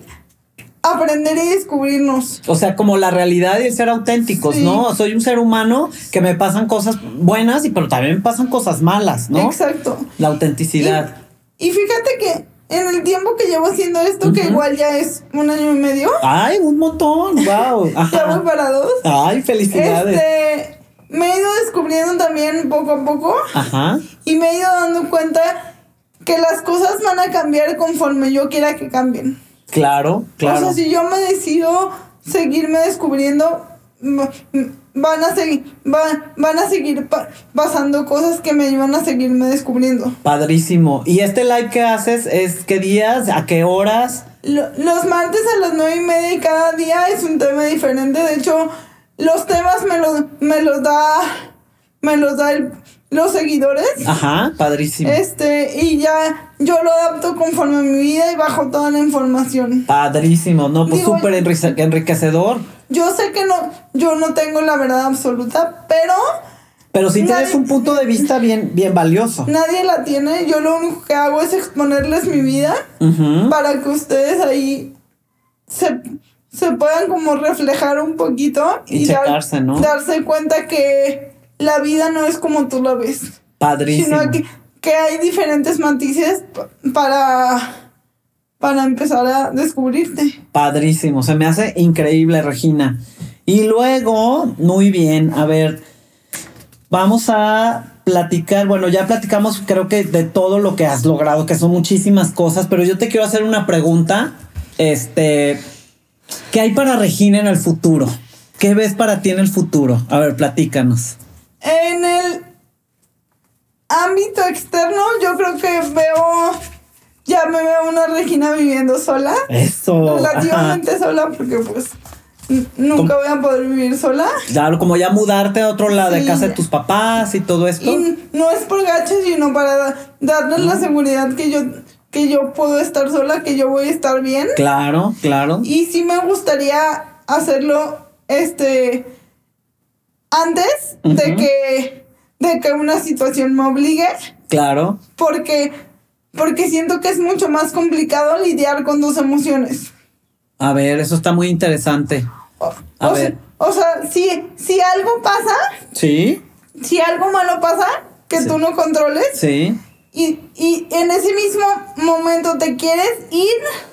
aprender y descubrirnos. O sea, como la realidad y el ser auténticos, ¿no? Soy un ser humano que me pasan cosas buenas y pero también me pasan cosas malas, ¿no? Exacto. La autenticidad. Y, fíjate que en el tiempo que llevo haciendo esto, que igual ya es un año y medio. Ay, un montón, wow. ya voy para dos. Ay, felicidades. Este, me he ido descubriendo también poco a poco. Ajá. Y me he ido dando cuenta que las cosas van a cambiar conforme yo quiera que cambien. Claro, claro. O sea, si yo me decido seguirme descubriendo, van a seguir, van, van a seguir pasando cosas que me llevan a seguirme descubriendo. Padrísimo. ¿Y este live que haces es qué días? ¿A qué horas? los martes a las nueve y media y cada día es un tema diferente. De hecho, los temas me los, me los da. Me los da el, los seguidores. Ajá, padrísimo. Este, y ya yo lo adapto conforme a mi vida y bajo toda la información. Padrísimo, no, pues súper enriquecedor. Yo sé que no, yo no tengo la verdad absoluta, pero... Pero sí tienes un punto de vista bien, bien valioso. Nadie la tiene, yo lo único que hago es exponerles mi vida para que ustedes ahí se, puedan como reflejar un poquito y, ¿no? darse cuenta que la vida no es como tú la ves. Padrísimo. Sino que, que hay diferentes matices para, para empezar a descubrirte. Padrísimo, se me hace increíble, Regina. Y luego, muy bien, a ver, vamos a platicar, bueno, ya platicamos creo que de todo lo que has logrado, que son muchísimas cosas, pero yo te quiero hacer una pregunta, este, ¿qué hay para Regina en el futuro? ¿Qué ves para ti en el futuro? A ver, platícanos. En el ámbito externo, yo creo que veo, ya me veo una Regina viviendo sola. Eso. Relativamente sola, porque pues nunca voy a poder vivir sola. Claro, como ya mudarte a otro lado de casa de tus papás y todo esto. no es por gacho, sino para darles la seguridad que yo que yo puedo estar sola, que yo voy a estar bien. Claro, claro. Y sí me gustaría hacerlo este antes de que de que una situación me obligue. Claro. Porque porque siento que es mucho más complicado lidiar con dos emociones. A ver, eso está muy interesante. A ver. o sea, si, si algo pasa. Sí. Si algo malo pasa que tú no controles. Sí. Y, y en ese mismo momento te quieres ir.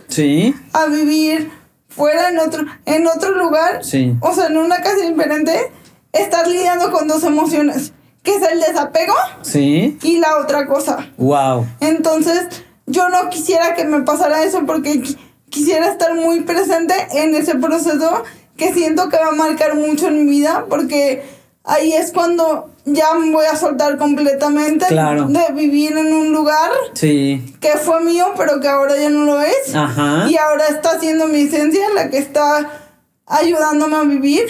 Sí. A vivir fuera en otro, en otro lugar. Sí. O sea, en una casa diferente. Estás lidiando con dos emociones. Que es el desapego. Sí. Y la otra cosa. Wow. Entonces, yo no quisiera que me pasara eso porque quisiera estar muy presente en ese proceso que siento que va a marcar mucho en mi vida porque ahí es cuando ya me voy a soltar completamente de vivir en un lugar sí. que fue mío pero que ahora ya no lo es Ajá. y ahora está siendo mi esencia la que está ayudándome a vivir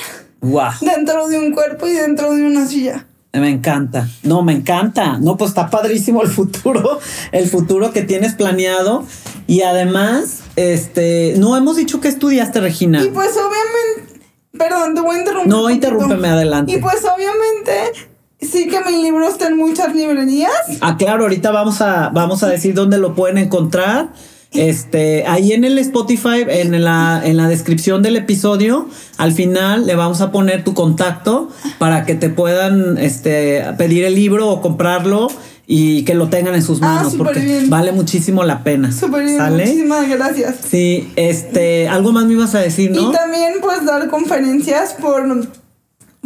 dentro de un cuerpo y dentro de una silla. Me encanta. No, me encanta. No, pues está padrísimo el futuro, el futuro que tienes planeado. Y además, este, no hemos dicho que estudiaste, Regina. Y pues obviamente, perdón, te voy a interrumpir. No, interrúmpeme adelante. Y pues obviamente, sí que mi libro está en muchas librerías. Ah, claro, ahorita vamos a, vamos a decir dónde lo pueden encontrar. Este, ahí en el Spotify, en la, en la descripción del episodio, al final le vamos a poner tu contacto para que te puedan este, pedir el libro o comprarlo y que lo tengan en sus ah, manos porque vale muchísimo la pena. Súper bien, muchísimas gracias. Sí, este, algo más me ibas a decir, ¿no? Y también pues dar conferencias por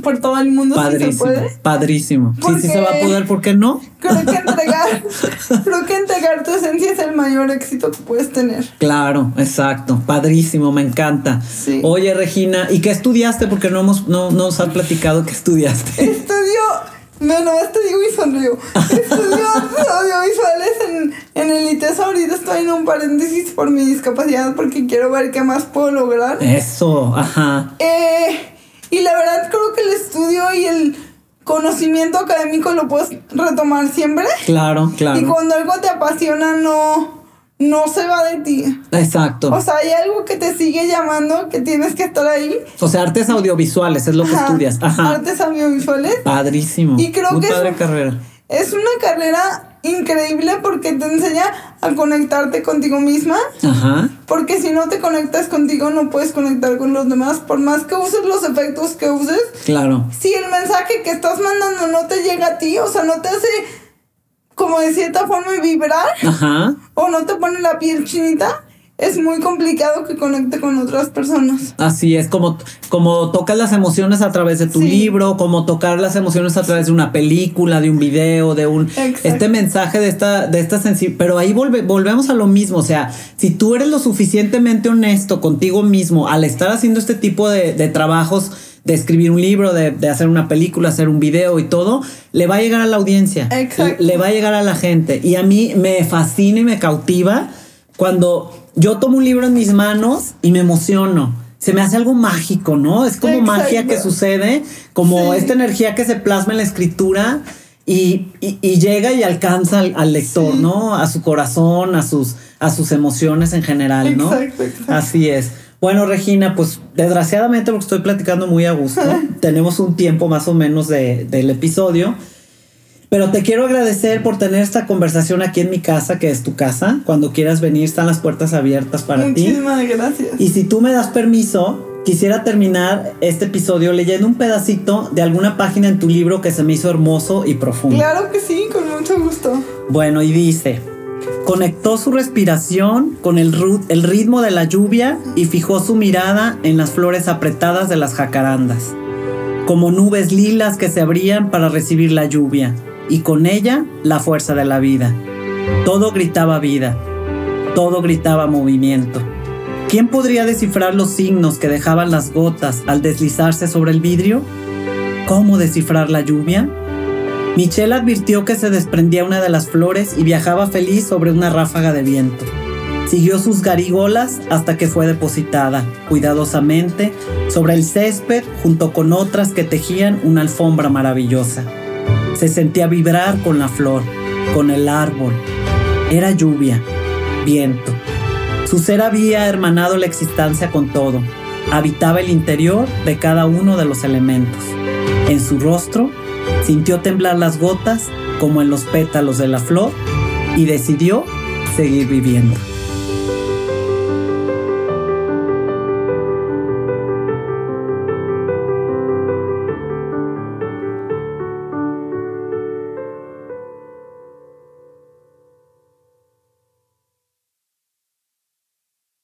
por todo el mundo padrísimo, si se puede. Padrísimo. Sí, sí se va a poder, ¿por qué no? Creo que entregar, creo que entregar tu esencia es el mayor éxito que puedes tener. Claro, exacto. Padrísimo, me encanta. Sí. Oye, Regina, ¿y qué estudiaste? Porque no hemos, no, nos has platicado qué estudiaste. Estudio, no, no, te digo y sonrío. Estudio audiovisuales en, en el ITES. Ahorita estoy en un paréntesis por mi discapacidad porque quiero ver qué más puedo lograr. Eso, ajá. Eh y la verdad creo que el estudio y el conocimiento académico lo puedes retomar siempre. Claro, claro. Y cuando algo te apasiona no no se va de ti. Exacto. O sea, hay algo que te sigue llamando, que tienes que estar ahí. O sea, artes audiovisuales es lo que estudias. Ajá. Artes audiovisuales. Padrísimo. Y creo Muy que padre carrera. Es una carrera increíble porque te enseña a conectarte contigo misma. Ajá. Porque si no te conectas contigo, no puedes conectar con los demás. Por más que uses los efectos que uses. Claro. Si el mensaje que estás mandando no te llega a ti, o sea, no te hace como de cierta forma vibrar. Ajá. O no te pone la piel chinita es muy complicado que conecte con otras personas. Así es, como, como tocas las emociones a través de tu libro, como tocar las emociones a través de una película, de un video, de un... Este mensaje de esta, de esta sensibilidad. Pero ahí volvemos a lo mismo, o sea, si tú eres lo suficientemente honesto contigo mismo al estar haciendo este tipo de, trabajos, de escribir un libro, de, de, hacer una película, hacer un video y todo, le va a llegar a la audiencia. Exacto. Le va a llegar a la gente. Y a mí me fascina y me cautiva cuando yo tomo un libro en mis manos y me emociono. Se me hace algo mágico, ¿no? Es como magia que sucede, como esta energía que se plasma en la escritura y, llega y alcanza al, lector, ¿no? A su corazón, a sus, a sus emociones en general, ¿no? Así es. Bueno, Regina, pues desgraciadamente porque estoy platicando muy a gusto, tenemos un tiempo más o menos del episodio. Pero te quiero agradecer por tener esta conversación aquí en mi casa, que es tu casa. Cuando quieras venir, están las puertas abiertas para ti. Muchísimas gracias. Y si tú me das permiso, quisiera terminar este episodio leyendo un pedacito de alguna página en tu libro que se me hizo hermoso y profundo. Claro que sí, con mucho gusto. Bueno, y dice, conectó su respiración con el, el ritmo de la lluvia y fijó su mirada en las flores apretadas de las jacarandas, como nubes lilas que se abrían para recibir la lluvia y con ella la fuerza de la vida. Todo gritaba vida, todo gritaba movimiento. ¿Quién podría descifrar los signos que dejaban las gotas al deslizarse sobre el vidrio? ¿Cómo descifrar la lluvia? Michelle advirtió que se desprendía una de las flores y viajaba feliz sobre una ráfaga de viento. Siguió sus garigolas hasta que fue depositada, cuidadosamente, sobre el césped junto con otras que tejían una alfombra maravillosa. Se sentía vibrar con la flor, con el árbol. Era lluvia, viento. Su ser había hermanado la existencia con todo. Habitaba el interior de cada uno de los elementos. En su rostro sintió temblar las gotas como en los pétalos de la flor y decidió seguir viviendo.